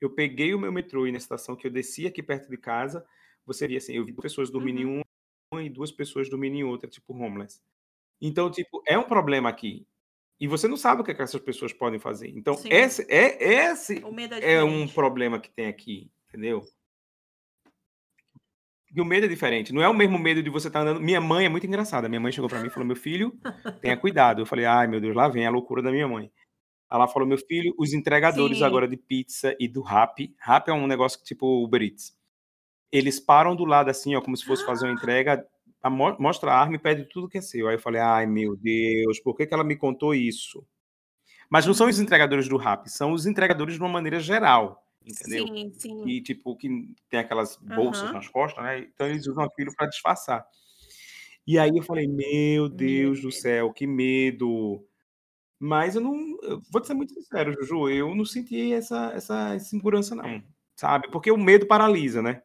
eu peguei o meu metrô e na estação que eu desci aqui perto de casa, você via assim, eu vi pessoas dormindo uhum. em uma e duas pessoas dormindo em outra, tipo homeless. Então, tipo, é um problema aqui. E você não sabe o que, é que essas pessoas podem fazer. Então, Sim. esse é esse é, é um problema que tem aqui, entendeu? E o medo é diferente. Não é o mesmo medo de você estar tá andando. Minha mãe é muito engraçada. Minha mãe chegou para mim e falou: Meu filho, tenha cuidado. Eu falei: Ai, meu Deus, lá vem a loucura da minha mãe. Ela falou: Meu filho, os entregadores Sim. agora de pizza e do rap. Rap é um negócio tipo Uber Eats. Eles param do lado assim, ó, como se fosse fazer uma <gasps> entrega. Mostra a arma e pede tudo que é seu. Aí eu falei: Ai, meu Deus, por que, que ela me contou isso? Mas não são os entregadores do rap, são os entregadores de uma maneira geral entendeu? Sim, sim. E tipo, que tem aquelas bolsas uhum. nas costas, né? Então eles usam aquilo para disfarçar. E aí eu falei, meu Deus do céu, que medo. Mas eu não, eu vou ser muito sincero, Juju, eu não senti essa, essa insegurança não, sabe? Porque o medo paralisa, né?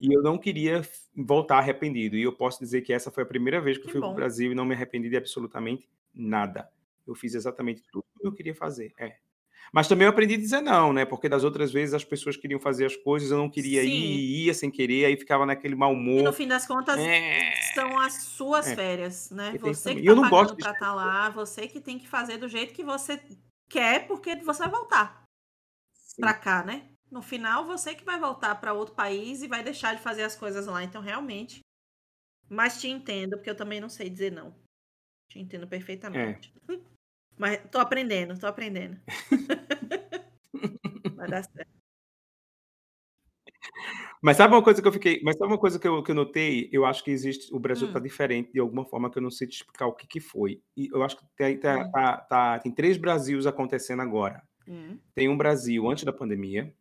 E eu não queria voltar arrependido. E eu posso dizer que essa foi a primeira vez que, que eu fui para o Brasil e não me arrependi de absolutamente nada. Eu fiz exatamente tudo que eu queria fazer. É. Mas também eu aprendi a dizer não, né? Porque das outras vezes as pessoas queriam fazer as coisas, eu não queria Sim. ir, ia sem querer, aí ficava naquele mau humor. E no fim das contas, é... são as suas é. férias, né? Você que tá pagando gosto pra estar tá lá, você que tem que fazer do jeito que você quer, porque você vai voltar Sim. pra cá, né? No final, você que vai voltar para outro país e vai deixar de fazer as coisas lá. Então, realmente. Mas te entendo, porque eu também não sei dizer não. Te entendo perfeitamente. É. <laughs> Mas tô aprendendo, tô aprendendo. <laughs> Vai dar certo. Mas sabe uma coisa que eu fiquei. Mas sabe uma coisa que eu, que eu notei? Eu acho que existe. O Brasil está hum. diferente de alguma forma que eu não sei te explicar o que, que foi. E eu acho que tem, hum. tá, tá, tem três Brasils acontecendo agora. Hum. Tem um Brasil antes da pandemia,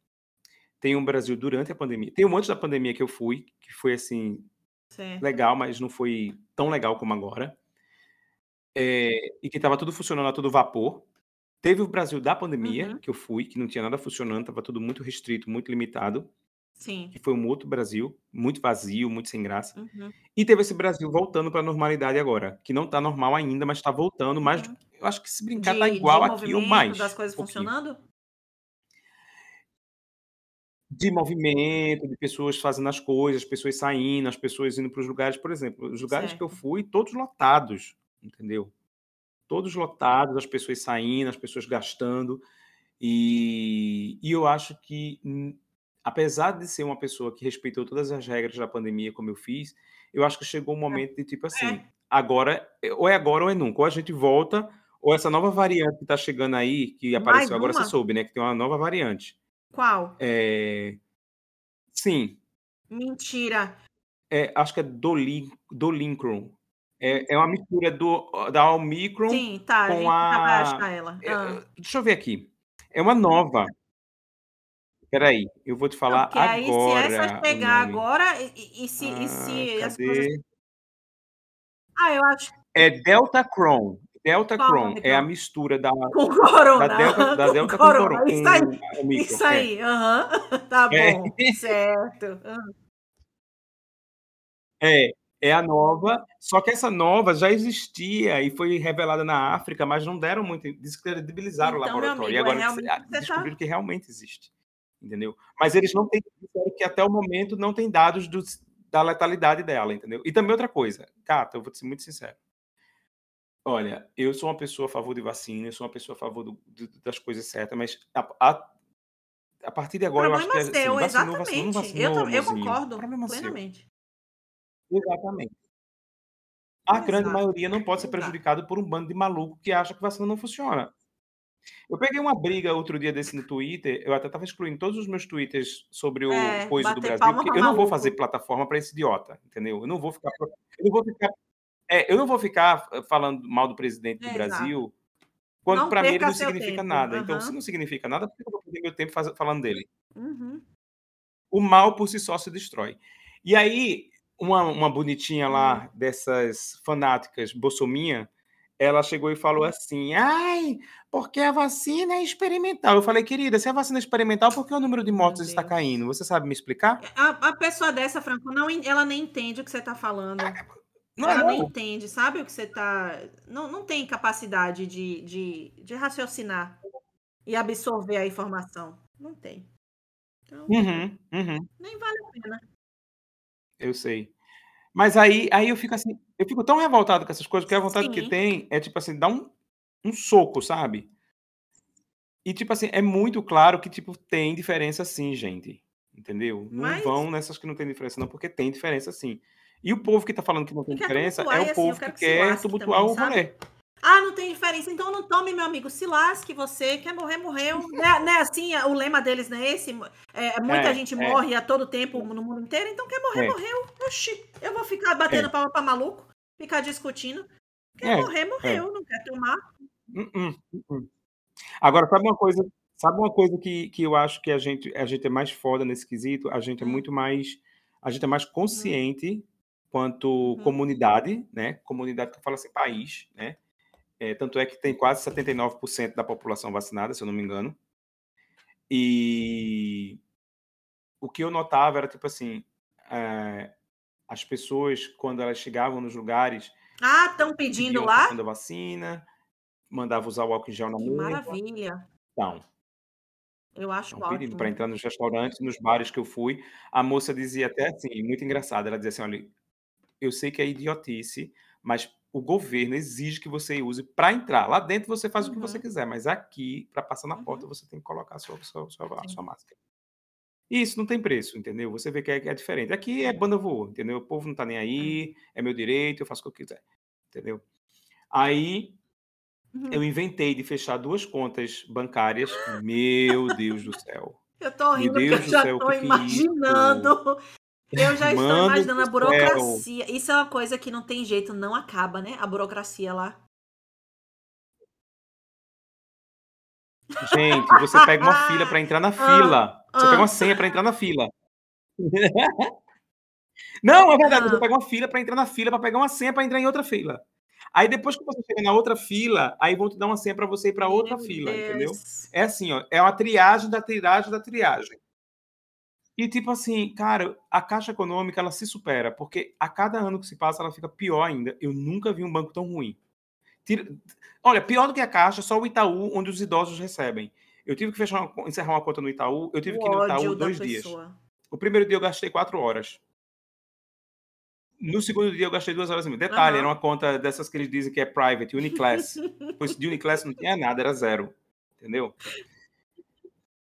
tem um Brasil durante a pandemia. Tem um monte da pandemia que eu fui, que foi assim, Certo. legal, mas não foi tão legal como agora. É, e que estava tudo funcionando a todo vapor. Teve o Brasil da pandemia, Uhum. que eu fui, que não tinha nada funcionando, estava tudo muito restrito, muito limitado, Sim. que foi um outro Brasil, muito vazio, muito sem graça. Uhum. E teve esse Brasil voltando para a normalidade agora, que não está normal ainda, mas está voltando, mas Uhum. eu acho que se brincar tá de igual aqui ou mais, das coisas um funcionando? De movimento, de pessoas fazendo as coisas, pessoas saindo, as pessoas indo para os lugares, por exemplo, os lugares que eu Certo. fui, todos lotados, entendeu? Todos lotados, as pessoas saindo, as pessoas gastando. E, e eu acho que, hum, apesar de ser uma pessoa que respeitou todas as regras da pandemia, como eu fiz, eu acho que chegou um momento de tipo assim, É. agora, ou é agora ou é nunca. Ou a gente volta, ou essa nova variante que está chegando aí, que Mais apareceu agora, você soube, né? Que tem uma nova variante. Qual? É, sim, Mentira. é, acho que é Dolin, Dolincron. É, é uma mistura do, da Omicron Sim, tá, a com a. ela. é, Ah. deixa eu ver aqui. É uma nova. Peraí, eu vou te Não, falar porque aí se essa agora chegar agora, e, e- e se, e Ah, se as coisas. Ah, eu acho. É Delta Cron. Delta Qual nome é a mistura da, <laughs> Com da corona. Delta, da <laughs> Com Delta com, corona. coron- Isso aí. com. Isso É. aí. Aham. <laughs> Tá É. bom. Certo. Aham. É, é a nova, só que essa nova já existia e foi revelada na África, mas não deram muito, descredibilizaram o Então, meu laboratório. E amigo, é agora o tá. descobriram que realmente existe, entendeu? Mas eles não têm, que até o momento não tem dados dos- da letalidade dela, entendeu? E também outra coisa, Cata, eu vou ser muito sincero. Olha, eu sou uma pessoa a favor de vacina, eu sou uma pessoa a favor do- do- das coisas certas, mas a, a- a partir de O agora eu acho que problema é é assim, vacinou, vacinou. Eu, vacinou, eu mozinho. concordo Problema plenamente. Exatamente. A grande Exato. maioria não pode ser Exato. prejudicado por um bando de maluco que acha que vacina não funciona. Eu peguei uma briga outro dia desse no Twitter, eu até estava excluindo todos os meus twitters sobre o É, coisa do Brasil, porque eu não vou fazer plataforma para esse idiota, entendeu? Eu não vou ficar, eu não vou ficar, é, eu não vou ficar eh, falando mal do presidente do É, exato. Brasil, quando Não para mim ele não significa tempo. nada. Então, Aham. se não significa nada, por que eu vou perder meu tempo falando dele? Uhum. o mal por si só se destrói. E aí, uma, uma bonitinha Hum. lá, dessas fanáticas bolsominha, ela chegou e falou assim: ai, porque a vacina é experimental. Eu falei, querida, se a vacina é experimental, por que o número de mortes está caindo? Você sabe me explicar? A, a pessoa dessa, Franco, não, ela nem entende o que você tá falando. Não é Ela nem entende, sabe o que você tá. Não, não tem capacidade de, de, de raciocinar e absorver a informação. Não tem. Então, Uhum, uhum, nem vale a pena. Eu sei. Mas aí, aí eu fico assim, eu fico tão revoltado com essas coisas, porque a vontade que Sim. tem é tipo assim, dar um, um soco, sabe? E tipo assim, é muito claro que tipo tem diferença sim, gente. Entendeu? Não Mas vão nessas que não tem diferença não, porque tem diferença sim. E o povo que tá falando que não tem diferença é o assim, povo que que quer tumultuar o rolê. Ah, não tem diferença. Então não tome, meu amigo. Se lasque você. Quer morrer, morreu. <laughs> Não é, não é assim? O lema deles não é esse? É, muita É, gente é, morre a todo tempo no mundo inteiro. Então quer morrer, é, morreu. Oxi, eu vou ficar batendo é, palma pra maluco? Ficar discutindo? Quer morrer, morreu. Não quer tomar? Hum, hum, hum, hum. Agora, sabe uma coisa, sabe uma coisa que, que eu acho que a gente, a gente é mais foda nesse quesito? A gente é Hum, muito mais, a gente é mais uhum, consciente quanto uhum. comunidade, né? Comunidade que eu falo assim, país, né? É, tanto é que tem quase 79% da população vacinada, se eu não me engano. E o que eu notava era tipo assim, eh, as pessoas quando elas chegavam nos lugares Ah, estão pedindo lá? da vacina, mandavam usar o álcool em gel na Que mesa. maravilha. Então, Eu acho estão pedindo para ótimo. entrar nos restaurantes, nos bares que eu fui. A moça dizia até assim, muito engraçado, ela dizia assim, olha, eu sei que é idiotice, mas o governo exige que você use para entrar. Lá dentro você faz o que você Uhum, quiser, mas aqui, para passar na porta, uhum. você tem que colocar a sua, sua, sua, sua máscara. E isso não tem preço, entendeu? Você vê que é, é diferente. Aqui é banda voa, entendeu? O povo não tá nem aí, é meu direito, eu faço o que eu quiser, entendeu? Aí eu Uhum. inventei de fechar duas contas bancárias. Meu Deus do céu. Eu tô Meu rindo porque eu Deus do já céu, tô que é imaginando. Eu já estou Mano imaginando a do céu. burocracia. Isso é uma coisa que não tem jeito, não acaba, né? A burocracia lá. Gente, você pega uma fila para entrar na <laughs> Ah, fila. Você pega uma senha para entrar na fila. <laughs> Não, é verdade, você pega uma fila para entrar na fila, para pegar uma senha para entrar em outra fila. Aí depois que você chega na outra fila, aí vão te dar uma senha para você ir para outra Meu fila, Deus. entendeu? É assim, ó, é uma triagem da triagem da triagem. E tipo assim, cara, a Caixa Econômica ela se supera, porque a cada ano que se passa ela fica pior ainda. Eu nunca vi um banco tão ruim. Tira... Olha, pior do que a Caixa, só o Itaú, onde os idosos recebem. Eu tive que fechar uma... encerrar uma conta no Itaú, eu tive o que ir no Itaú dois dias. O primeiro dia eu gastei quatro horas. No segundo dia eu gastei duas horas e meia. Detalhe, uhum. era uma conta dessas que eles dizem que é private, Uniclass. <laughs> pois de Uniclass não tinha nada, era zero. Entendeu?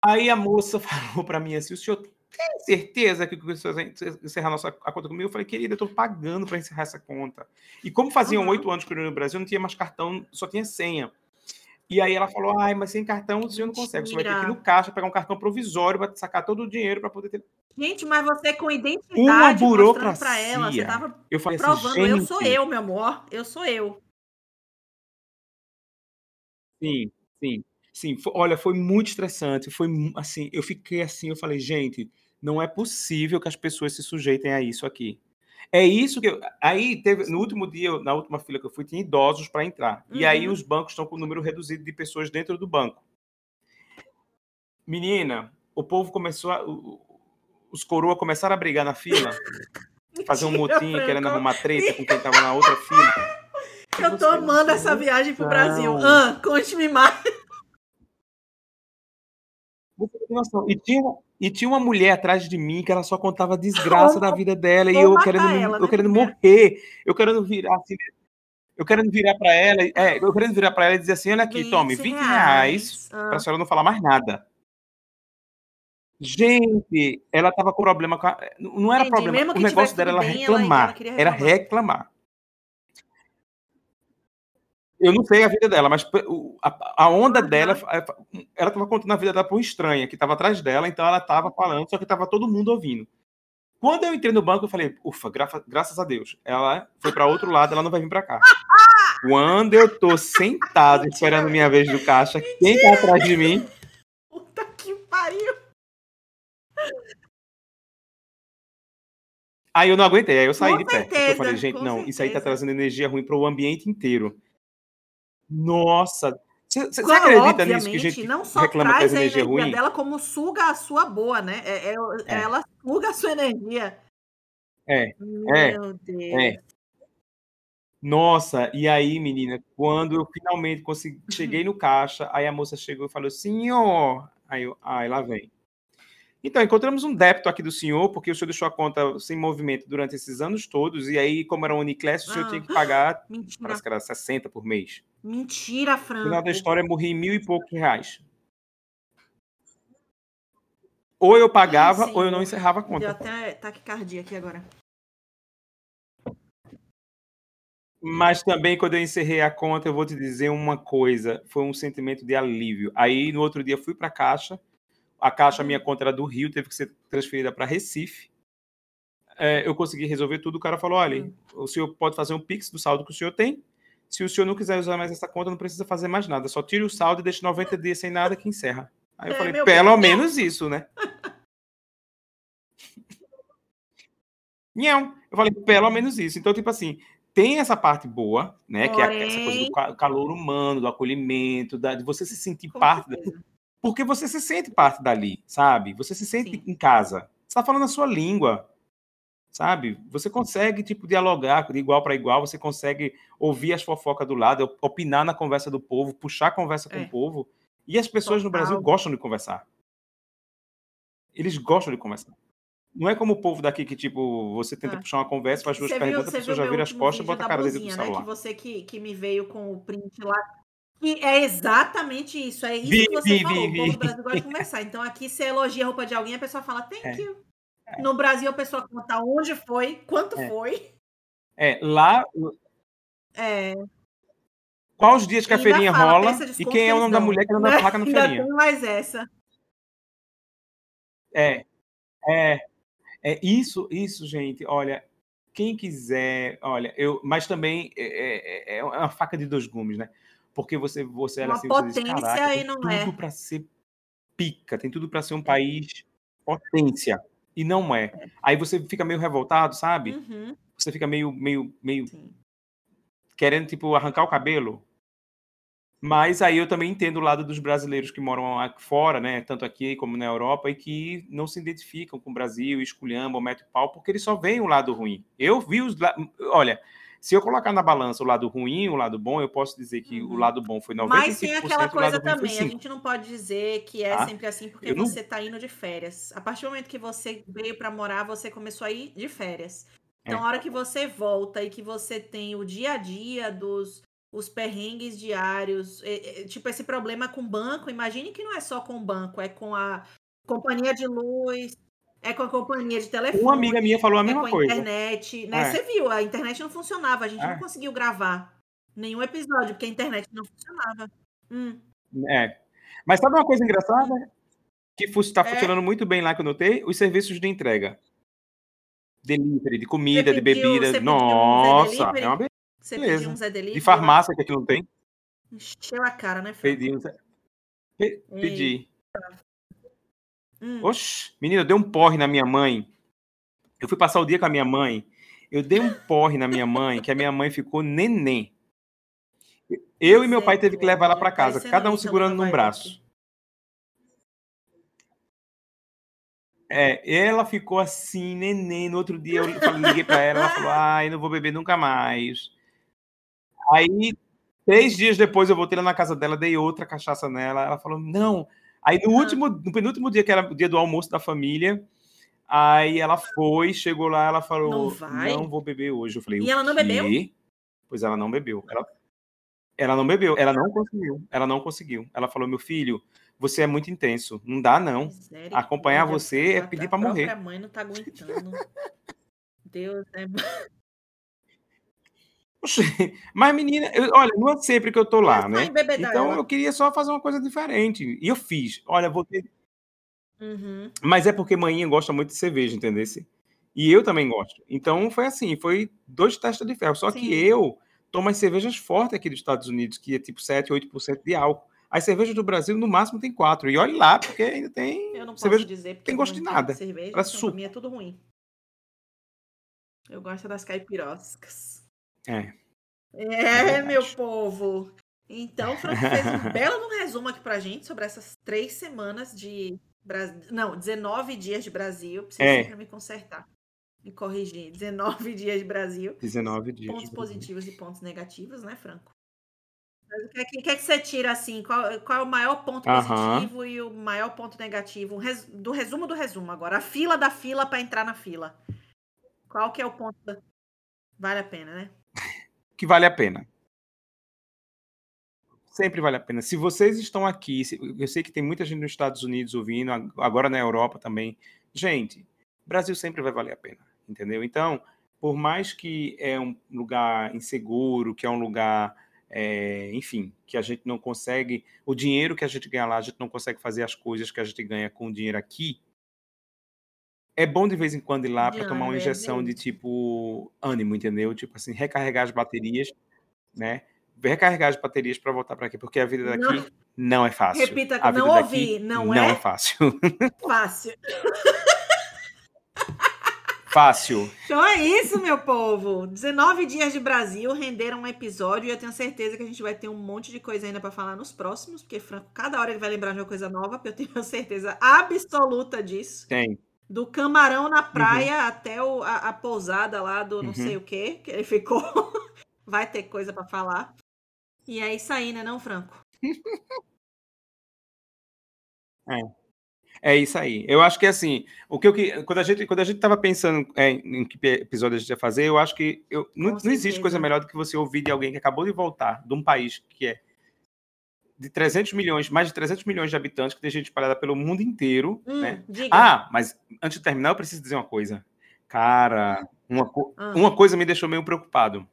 Aí a moça <laughs> falou para mim assim: o senhor tem certeza que você vai encerrar a, nossa, a conta comigo? Eu falei, querida, eu estou pagando para encerrar essa conta. E como faziam oito uhum. anos que eu no Brasil, não tinha mais cartão, só tinha senha. E aí ela falou: ai, mas sem cartão o senhor não consegue. Você vai ter que ir no caixa pegar um cartão provisório para sacar todo o dinheiro para poder ter. Gente, mas você com identidade uma burocracia. para ela, você tava eu falei assim, provando, assim, eu sou eu, meu amor, eu sou eu. Sim, sim, sim. Olha, foi muito estressante. Foi assim, eu fiquei assim, eu falei, gente, não é possível que as pessoas se sujeitem a isso aqui. É isso que eu, aí teve no último dia, na última fila que eu fui, tinha idosos para entrar. Uhum. E aí uhum. os bancos estão com o número reduzido de pessoas dentro do banco. Menina, o povo começou a, os coroa começaram a brigar na fila, <laughs> fazer um motim querendo arrumar treta com quem estava na outra fila. Eu tô amando essa viagem pro Brasil. Ah, conte-me mais. E tinha, e tinha uma mulher atrás de mim que ela só contava <laughs> desgraça da vida dela e eu querendo, ela, eu né, querendo morrer, eu querendo virar assim, eu querendo virar para ela, é, eu querendo virar para ela e dizer assim, olha aqui, tome 20 reais, reais ah. para a senhora não falar mais nada. Gente, ela tava com problema com a... Não era Entendi, problema, o negócio dela era reclamar. Ela, ela era reclamar. Eu não sei a vida dela, mas a, onda uhum. dela, ela estava contando a vida dela uma estranha que estava atrás dela, então ela estava falando, só que estava todo mundo ouvindo. Quando eu entrei no banco, eu falei, ufa, graça, graças a Deus. Ela foi para outro lado, ela não vai vir para cá. Quando eu tô sentado <laughs> esperando minha vez do caixa, quem tá atrás de mim? Puta que pariu! Aí eu não aguentei, aí eu saí com de perto. eu falei, gente, não, certeza. isso aí tá trazendo energia ruim para o ambiente inteiro. Nossa! Você acredita nisso que gente não só reclama traz que a energia, ruim? dela, como suga a sua boa, né? É, é, é. Ela suga a sua energia. É. é Meu Deus. É. Nossa, e aí, menina, quando eu finalmente consegui, cheguei no caixa, aí a moça chegou e falou, senhor, aí eu, ai, lá vem. Então, encontramos um débito aqui do senhor, porque o senhor deixou a conta sem movimento durante esses anos todos, e aí, como era um Uniclass, o senhor ah, tinha que pagar, <laughs> mentira. parece que era 60 por mês. Mentira, Franco. No final da história, eu morri em mil e poucos reais. Ou eu pagava, Ai, ou eu não encerrava a conta. Deu até taquicardia aqui agora. Mas também, quando eu encerrei a conta, eu vou te dizer uma coisa: foi um sentimento de alívio. Aí, no outro dia, fui para a caixa a caixa, minha conta era do Rio, teve que ser transferida para Recife. É, eu consegui resolver tudo. O cara falou: olha, hum. o senhor pode fazer um Pix do saldo que o senhor tem. Se o senhor não quiser usar mais essa conta, não precisa fazer mais nada. Só tire o saldo e deixe 90 dias sem nada que encerra. Aí eu é, falei: pelo bem. menos isso, né? <laughs> Não. Eu falei: pelo menos isso. Então, tipo assim, tem essa parte boa, né? Porém... Que é essa coisa do calor humano, do acolhimento, da, de você se sentir Com parte. Da, porque você se sente parte dali, sabe? Você se sente Sim. em casa. Você está falando a sua língua, sabe? Você consegue, tipo, dialogar de igual para igual, você consegue ouvir as fofocas do lado, opinar na conversa do povo, puxar a conversa com é. o povo. E as pessoas Total. no Brasil gostam de conversar. Eles gostam de conversar. Não é como o povo daqui que, tipo, você tenta ah. puxar uma conversa, faz duas perguntas, a pessoa já vira as costas e bota a cara dentro do celular. Né? Que você que, que me veio com o print lá e é exatamente isso. É isso vi, que você vi, falou. Vi, o povo do Brasil gosta de conversar. Então, aqui, você elogia a roupa de alguém, a pessoa fala, thank é. you. É. No Brasil, a pessoa conta onde foi, quanto é. foi. É, lá. É. Qual os dias que a feirinha rola? E quem é o nome da mulher que anda na placa na <laughs> feirinha? Ainda mais essa. É. É. É isso, isso, gente. Olha, quem quiser, olha, eu, mas também é, é, é uma faca de dois gumes, né? Porque você, você olha assim, potência diz, e não tudo é. para ser pica, tem tudo para ser um país potência. E não é. é. Aí você fica meio revoltado, sabe? Uhum. Você fica meio, meio, meio querendo, tipo, arrancar o cabelo. Mas aí eu também entendo o lado dos brasileiros que moram aqui fora, né, tanto aqui como na Europa, e que não se identificam com o Brasil, esculhambam, metem pau, porque eles só veem o lado ruim. Eu vi os. Olha, se eu colocar na balança o lado ruim e o lado bom, eu posso dizer que uhum. o lado bom foi 95%. Mas tem aquela coisa também, a gente não pode dizer que é ah, sempre assim porque você está indo de férias. A partir do momento que você veio para morar, você começou a ir de férias. Então, é. a hora que você volta e que você tem o dia a dia dos os perrengues diários, é, é, tipo esse problema com banco, imagine que não é só com o banco, é com a companhia de luz, é com a companhia de telefone. Uma amiga minha falou a mesma é com a coisa. internet, né? É. Você viu, a internet não funcionava, a gente é. não conseguiu gravar nenhum episódio, porque a internet não funcionava. Hum. É. Mas sabe uma coisa engraçada? Que está é. funcionando muito bem lá que eu notei? Os serviços de entrega delivery, de comida, pediu, de bebida. Nossa, é uma beleza. Você pediu um Zé Delivery? De farmácia que aqui não tem? Encheu a cara, né, Fê? Pedi um Zé... Pe pedi. Hum. Oxe, menina, eu dei um porre na minha mãe. Eu fui passar o dia com a minha mãe. Eu dei um porre na minha mãe, que a minha mãe ficou neném. Eu e meu pai teve que levar ela para casa, cada um segurando num braço. É, ela ficou assim, neném. No outro dia eu liguei para ela, ela falou: ai, não vou beber nunca mais. Aí, três dias depois, eu voltei lá na casa dela, dei outra cachaça nela. Ela falou: não. Aí, no último, no penúltimo dia, que era o dia do almoço da família, aí ela foi, chegou lá, ela falou: não, não vou beber hoje. Eu falei: e ela não bebeu? Pois ela não bebeu. Ela, ela não bebeu, ela não conseguiu. Ela não conseguiu. Ela falou: meu filho você é muito intenso. Não dá, não. Acompanhar você é pedir para morrer. A mãe não tá aguentando. Deus, é. Mas, menina, eu, olha, não é sempre que eu tô lá, né? Então eu queria só fazer uma coisa diferente. E eu fiz. Olha, vou ter. Uhum. Mas é porque manhã gosta muito de cerveja, entendeu? E eu também gosto. Então foi assim, foi dois testes de ferro. Só Sim. que eu tomo as cervejas fortes aqui dos Estados Unidos, que é tipo 7, 8% de álcool. As cervejas do Brasil, no máximo, tem quatro. E olhe lá, porque ainda tem. Eu não cerveja, posso dizer, porque tem gosto de nada. Cerveja, então, pra mim é tudo ruim. Eu gosto das caipiroscas. É. É, é meu povo. Então, o Franco fez um <laughs> belo resumo aqui pra gente sobre essas três semanas de Brasil. Não, 19 dias de Brasil. Preciso é. me consertar. Me corrigir. 19 dias de Brasil. 19 dias. Pontos positivos e pontos negativos, né, Franco? o que, é que, que, é que você tira assim? Qual, qual é o maior ponto positivo uhum. e o maior ponto negativo? Res, do resumo do resumo agora. A fila da fila para entrar na fila. Qual que é o ponto? Da... Vale a pena, né? Que vale a pena. Sempre vale a pena. Se vocês estão aqui, eu sei que tem muita gente nos Estados Unidos ouvindo, agora na Europa também. Gente, Brasil sempre vai valer a pena, entendeu? Então, por mais que é um lugar inseguro, que é um lugar é, enfim, que a gente não consegue, o dinheiro que a gente ganha lá, a gente não consegue fazer as coisas que a gente ganha com o dinheiro aqui. É bom de vez em quando ir lá para tomar uma injeção de tipo ânimo, entendeu? Tipo assim, recarregar as baterias, né? Recarregar as baterias para voltar para aqui, porque a vida daqui não, não é fácil. Repita, a não ouvi, não, não é? Não é fácil. <laughs> Fácil. Fácil. Então é isso, meu povo. 19 dias de Brasil renderam um episódio e eu tenho certeza que a gente vai ter um monte de coisa ainda para falar nos próximos, porque Franco, cada hora ele vai lembrar de uma coisa nova, porque eu tenho certeza absoluta disso. Tem. Do camarão na praia uhum. até o, a, a, pousada lá do não uhum. sei o que, que ele ficou. <laughs> vai ter coisa para falar. E é isso aí, né, não, Franco? <laughs> é. É isso aí. Eu acho que assim, o que eu, quando a gente quando a gente estava pensando é, em que episódio a gente ia fazer, eu acho que eu, não, não, existe coisa melhor do que você ouvir de alguém que acabou de voltar de um país que é de 300 milhões, mais de 300 milhões de habitantes, que tem gente espalhada pelo mundo inteiro, hum, né? Ah, mas antes de terminar, eu preciso dizer uma coisa. Cara, uma, ah. uma coisa me deixou meio preocupado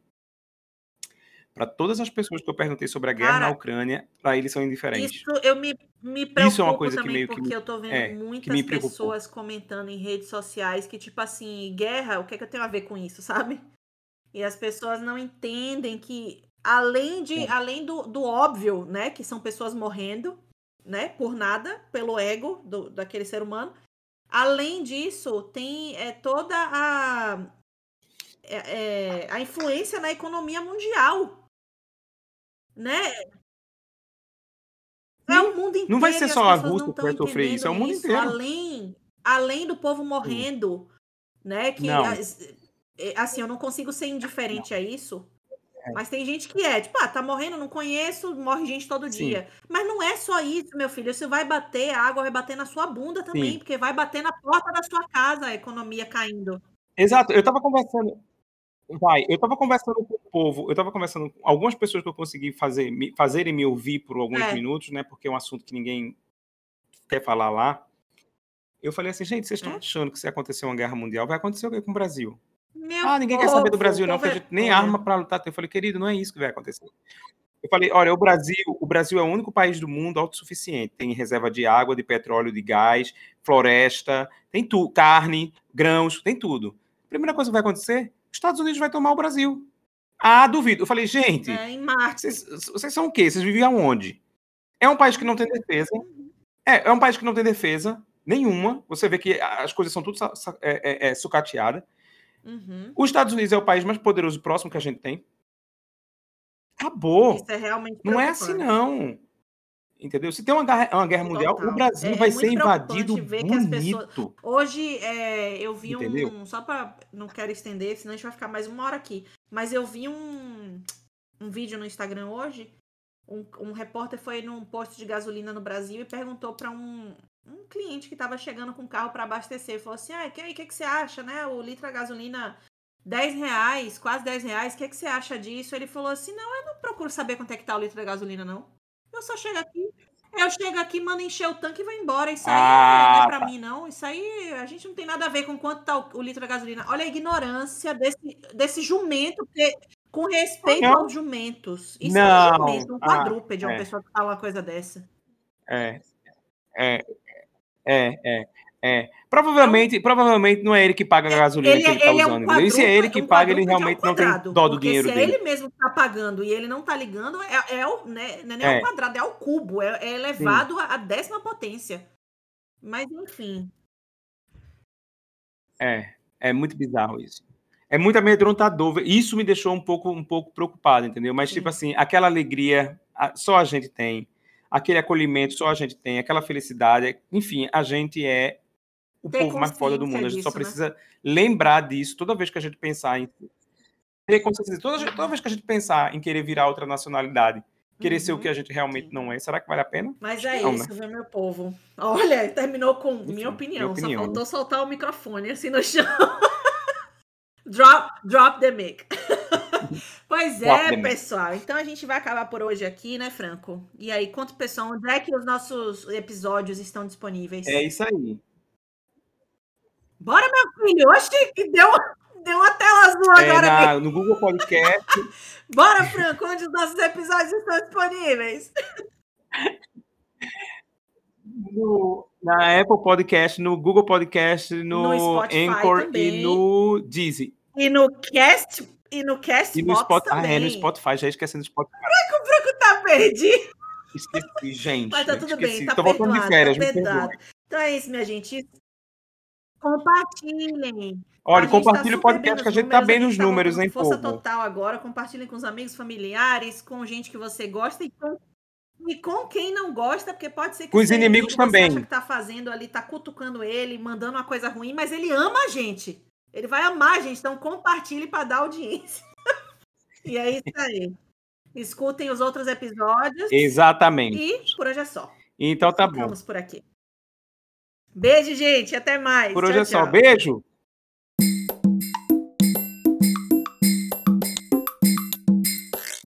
para todas as pessoas que eu perguntei sobre a guerra Cara, na Ucrânia, para eles são indiferentes. Isso eu me, me preocupo isso é uma coisa também, que meio porque que eu tô vendo é, muitas pessoas comentando em redes sociais que, tipo assim, guerra, o que é que eu tenho a ver com isso, <laughs> sabe? E as pessoas não entendem que, além de, além do, do óbvio, né, que são pessoas morrendo, né? Por nada, pelo ego do, daquele ser humano. Além disso, tem é, toda a, é, é, a influência na economia mundial. Né? É o mundo inteiro. Não vai ser só a Rússia que vai sofrer isso, é o mundo inteiro. Além, além do povo morrendo, Sim. né? Que é, assim, eu não consigo ser indiferente a isso. É. Mas tem gente que é, tipo, ah, tá morrendo, não conheço, morre gente todo Sim. dia. Mas não é só isso, meu filho. Isso vai bater, a água vai bater na sua bunda também, Sim. porque vai bater na porta da sua casa a economia caindo. Exato, eu tava conversando. Vai, eu tava conversando com o povo, eu tava conversando com algumas pessoas que eu consegui fazer, me, fazerem me ouvir por alguns é. minutos, né? Porque é um assunto que ninguém quer falar lá. Eu falei assim, gente, vocês estão é. achando que se acontecer uma guerra mundial, vai acontecer o quê com o Brasil? Meu ah, ninguém povo, quer saber do Brasil, não, porque nem arma para lutar. Eu falei, querido, não é isso que vai acontecer. Eu falei, olha, o Brasil, o Brasil é o único país do mundo autossuficiente. Tem reserva de água, de petróleo, de gás, floresta, tem tudo, carne, grãos, tem tudo. Primeira coisa que vai acontecer, os Estados Unidos vai tomar o Brasil. Ah, duvido. Eu falei, gente, é, vocês, vocês, são o quê? Vocês vivem aonde? É um país que não tem defesa. É, é um país que não tem defesa nenhuma. Você vê que as coisas são tudo é, é, é, sucateadas. Uhum. Os Estados Unidos é o país mais poderoso próximo que a gente tem. Acabou. Isso é realmente Não é assim, não. Entendeu? Se tem uma guerra, uma guerra mundial, o Brasil é, vai é ser invadido bonito. Pessoas... Hoje é, eu vi Entendeu? um. Só para Não quero estender, senão a gente vai ficar mais uma hora aqui. Mas eu vi um, um vídeo no Instagram hoje. Um, um repórter foi num posto de gasolina no Brasil e perguntou para um, um cliente que estava chegando com o carro para abastecer. Falou assim: ah, o que, que, que você acha, né? O litro de gasolina 10 reais, quase 10 reais, o que, que você acha disso? Ele falou assim: não, eu não procuro saber quanto é que tá o litro de gasolina, não. Eu só chego aqui, eu chego aqui, mando encher o tanque e vou embora. Isso aí ah, não é pra tá. mim, não. Isso aí a gente não tem nada a ver com quanto tá o, o litro de gasolina. Olha a ignorância desse, desse jumento, porque, com respeito não. aos jumentos. Isso não. é um jumento, um ah, quadrúpede, ah, uma é. pessoa que fala uma coisa dessa. É. É, é, é. É. Provavelmente, provavelmente não é ele que paga a gasolina ele, que ele está usando. É um se é ele que um paga, ele realmente não tem dó do dinheiro se dele. Se é ele mesmo está pagando e ele não está ligando, é, é o, né, não é, é. o quadrado, é o cubo, é, é elevado à décima potência. Mas enfim. É, é muito bizarro isso. É muito amedrontador. Isso me deixou um pouco, um pouco preocupado, entendeu? Mas, tipo Sim. tipo assim, aquela alegria só a gente tem aquele acolhimento só a gente tem, aquela felicidade, enfim, a gente é o ter povo mais foda do mundo. A gente disso, só né? precisa né? lembrar disso toda vez que a gente pensar em ter consciência toda, toda vez que a gente pensar em querer virar outra nacionalidade, querer uhum. ser o que a uhum. gente realmente não é. Será que vale a pena? Mas é não, isso, né? meu povo. Olha, terminou com Enfim, minha, opinião, minha opinião. Só faltou soltar o microfone assim no <laughs> chão. drop, drop the mic. Pois é, pessoal. Então a gente vai acabar por hoje aqui, né, Franco? E aí, conta o pessoal onde é que os nossos episódios estão disponíveis. É isso aí. Bora, meu filho. Oxi, que deu, deu uma tela azul é agora. Na, no Google Podcast. <laughs> Bora, Franco, onde os nossos episódios estão disponíveis. <laughs> No, na Apple Podcast, no Google Podcast, no, no Anchor também. e no Deezy. E no Cast e no Castbox e no Spot... também. Ah, é, no Spotify, já esquecendo do Spotify. Branco, Branco tá perdido. Esqueci, gente. Mas tá tudo esqueci. bem, tá Tô voltando de férias, tá Então é isso, minha gente. Compartilhem. Olha, compartilhe tá o podcast que a gente tá bem nos tá números, hein, Força povo? total agora. Compartilhem com os amigos, familiares, com gente que você gosta e com, e com quem não gosta, porque pode ser que com os inimigos também. Você acha que tá fazendo ali, tá cutucando ele, mandando uma coisa ruim, mas ele ama a gente. Ele vai amar gente, então compartilhe para dar audiência. <laughs> e é isso aí. Escutem os outros episódios. Exatamente. E por hoje é só. Então tá Ficamos bom. Vamos por aqui. Beijo, gente. Até mais. Por hoje tchau, é só. Tchau. Beijo.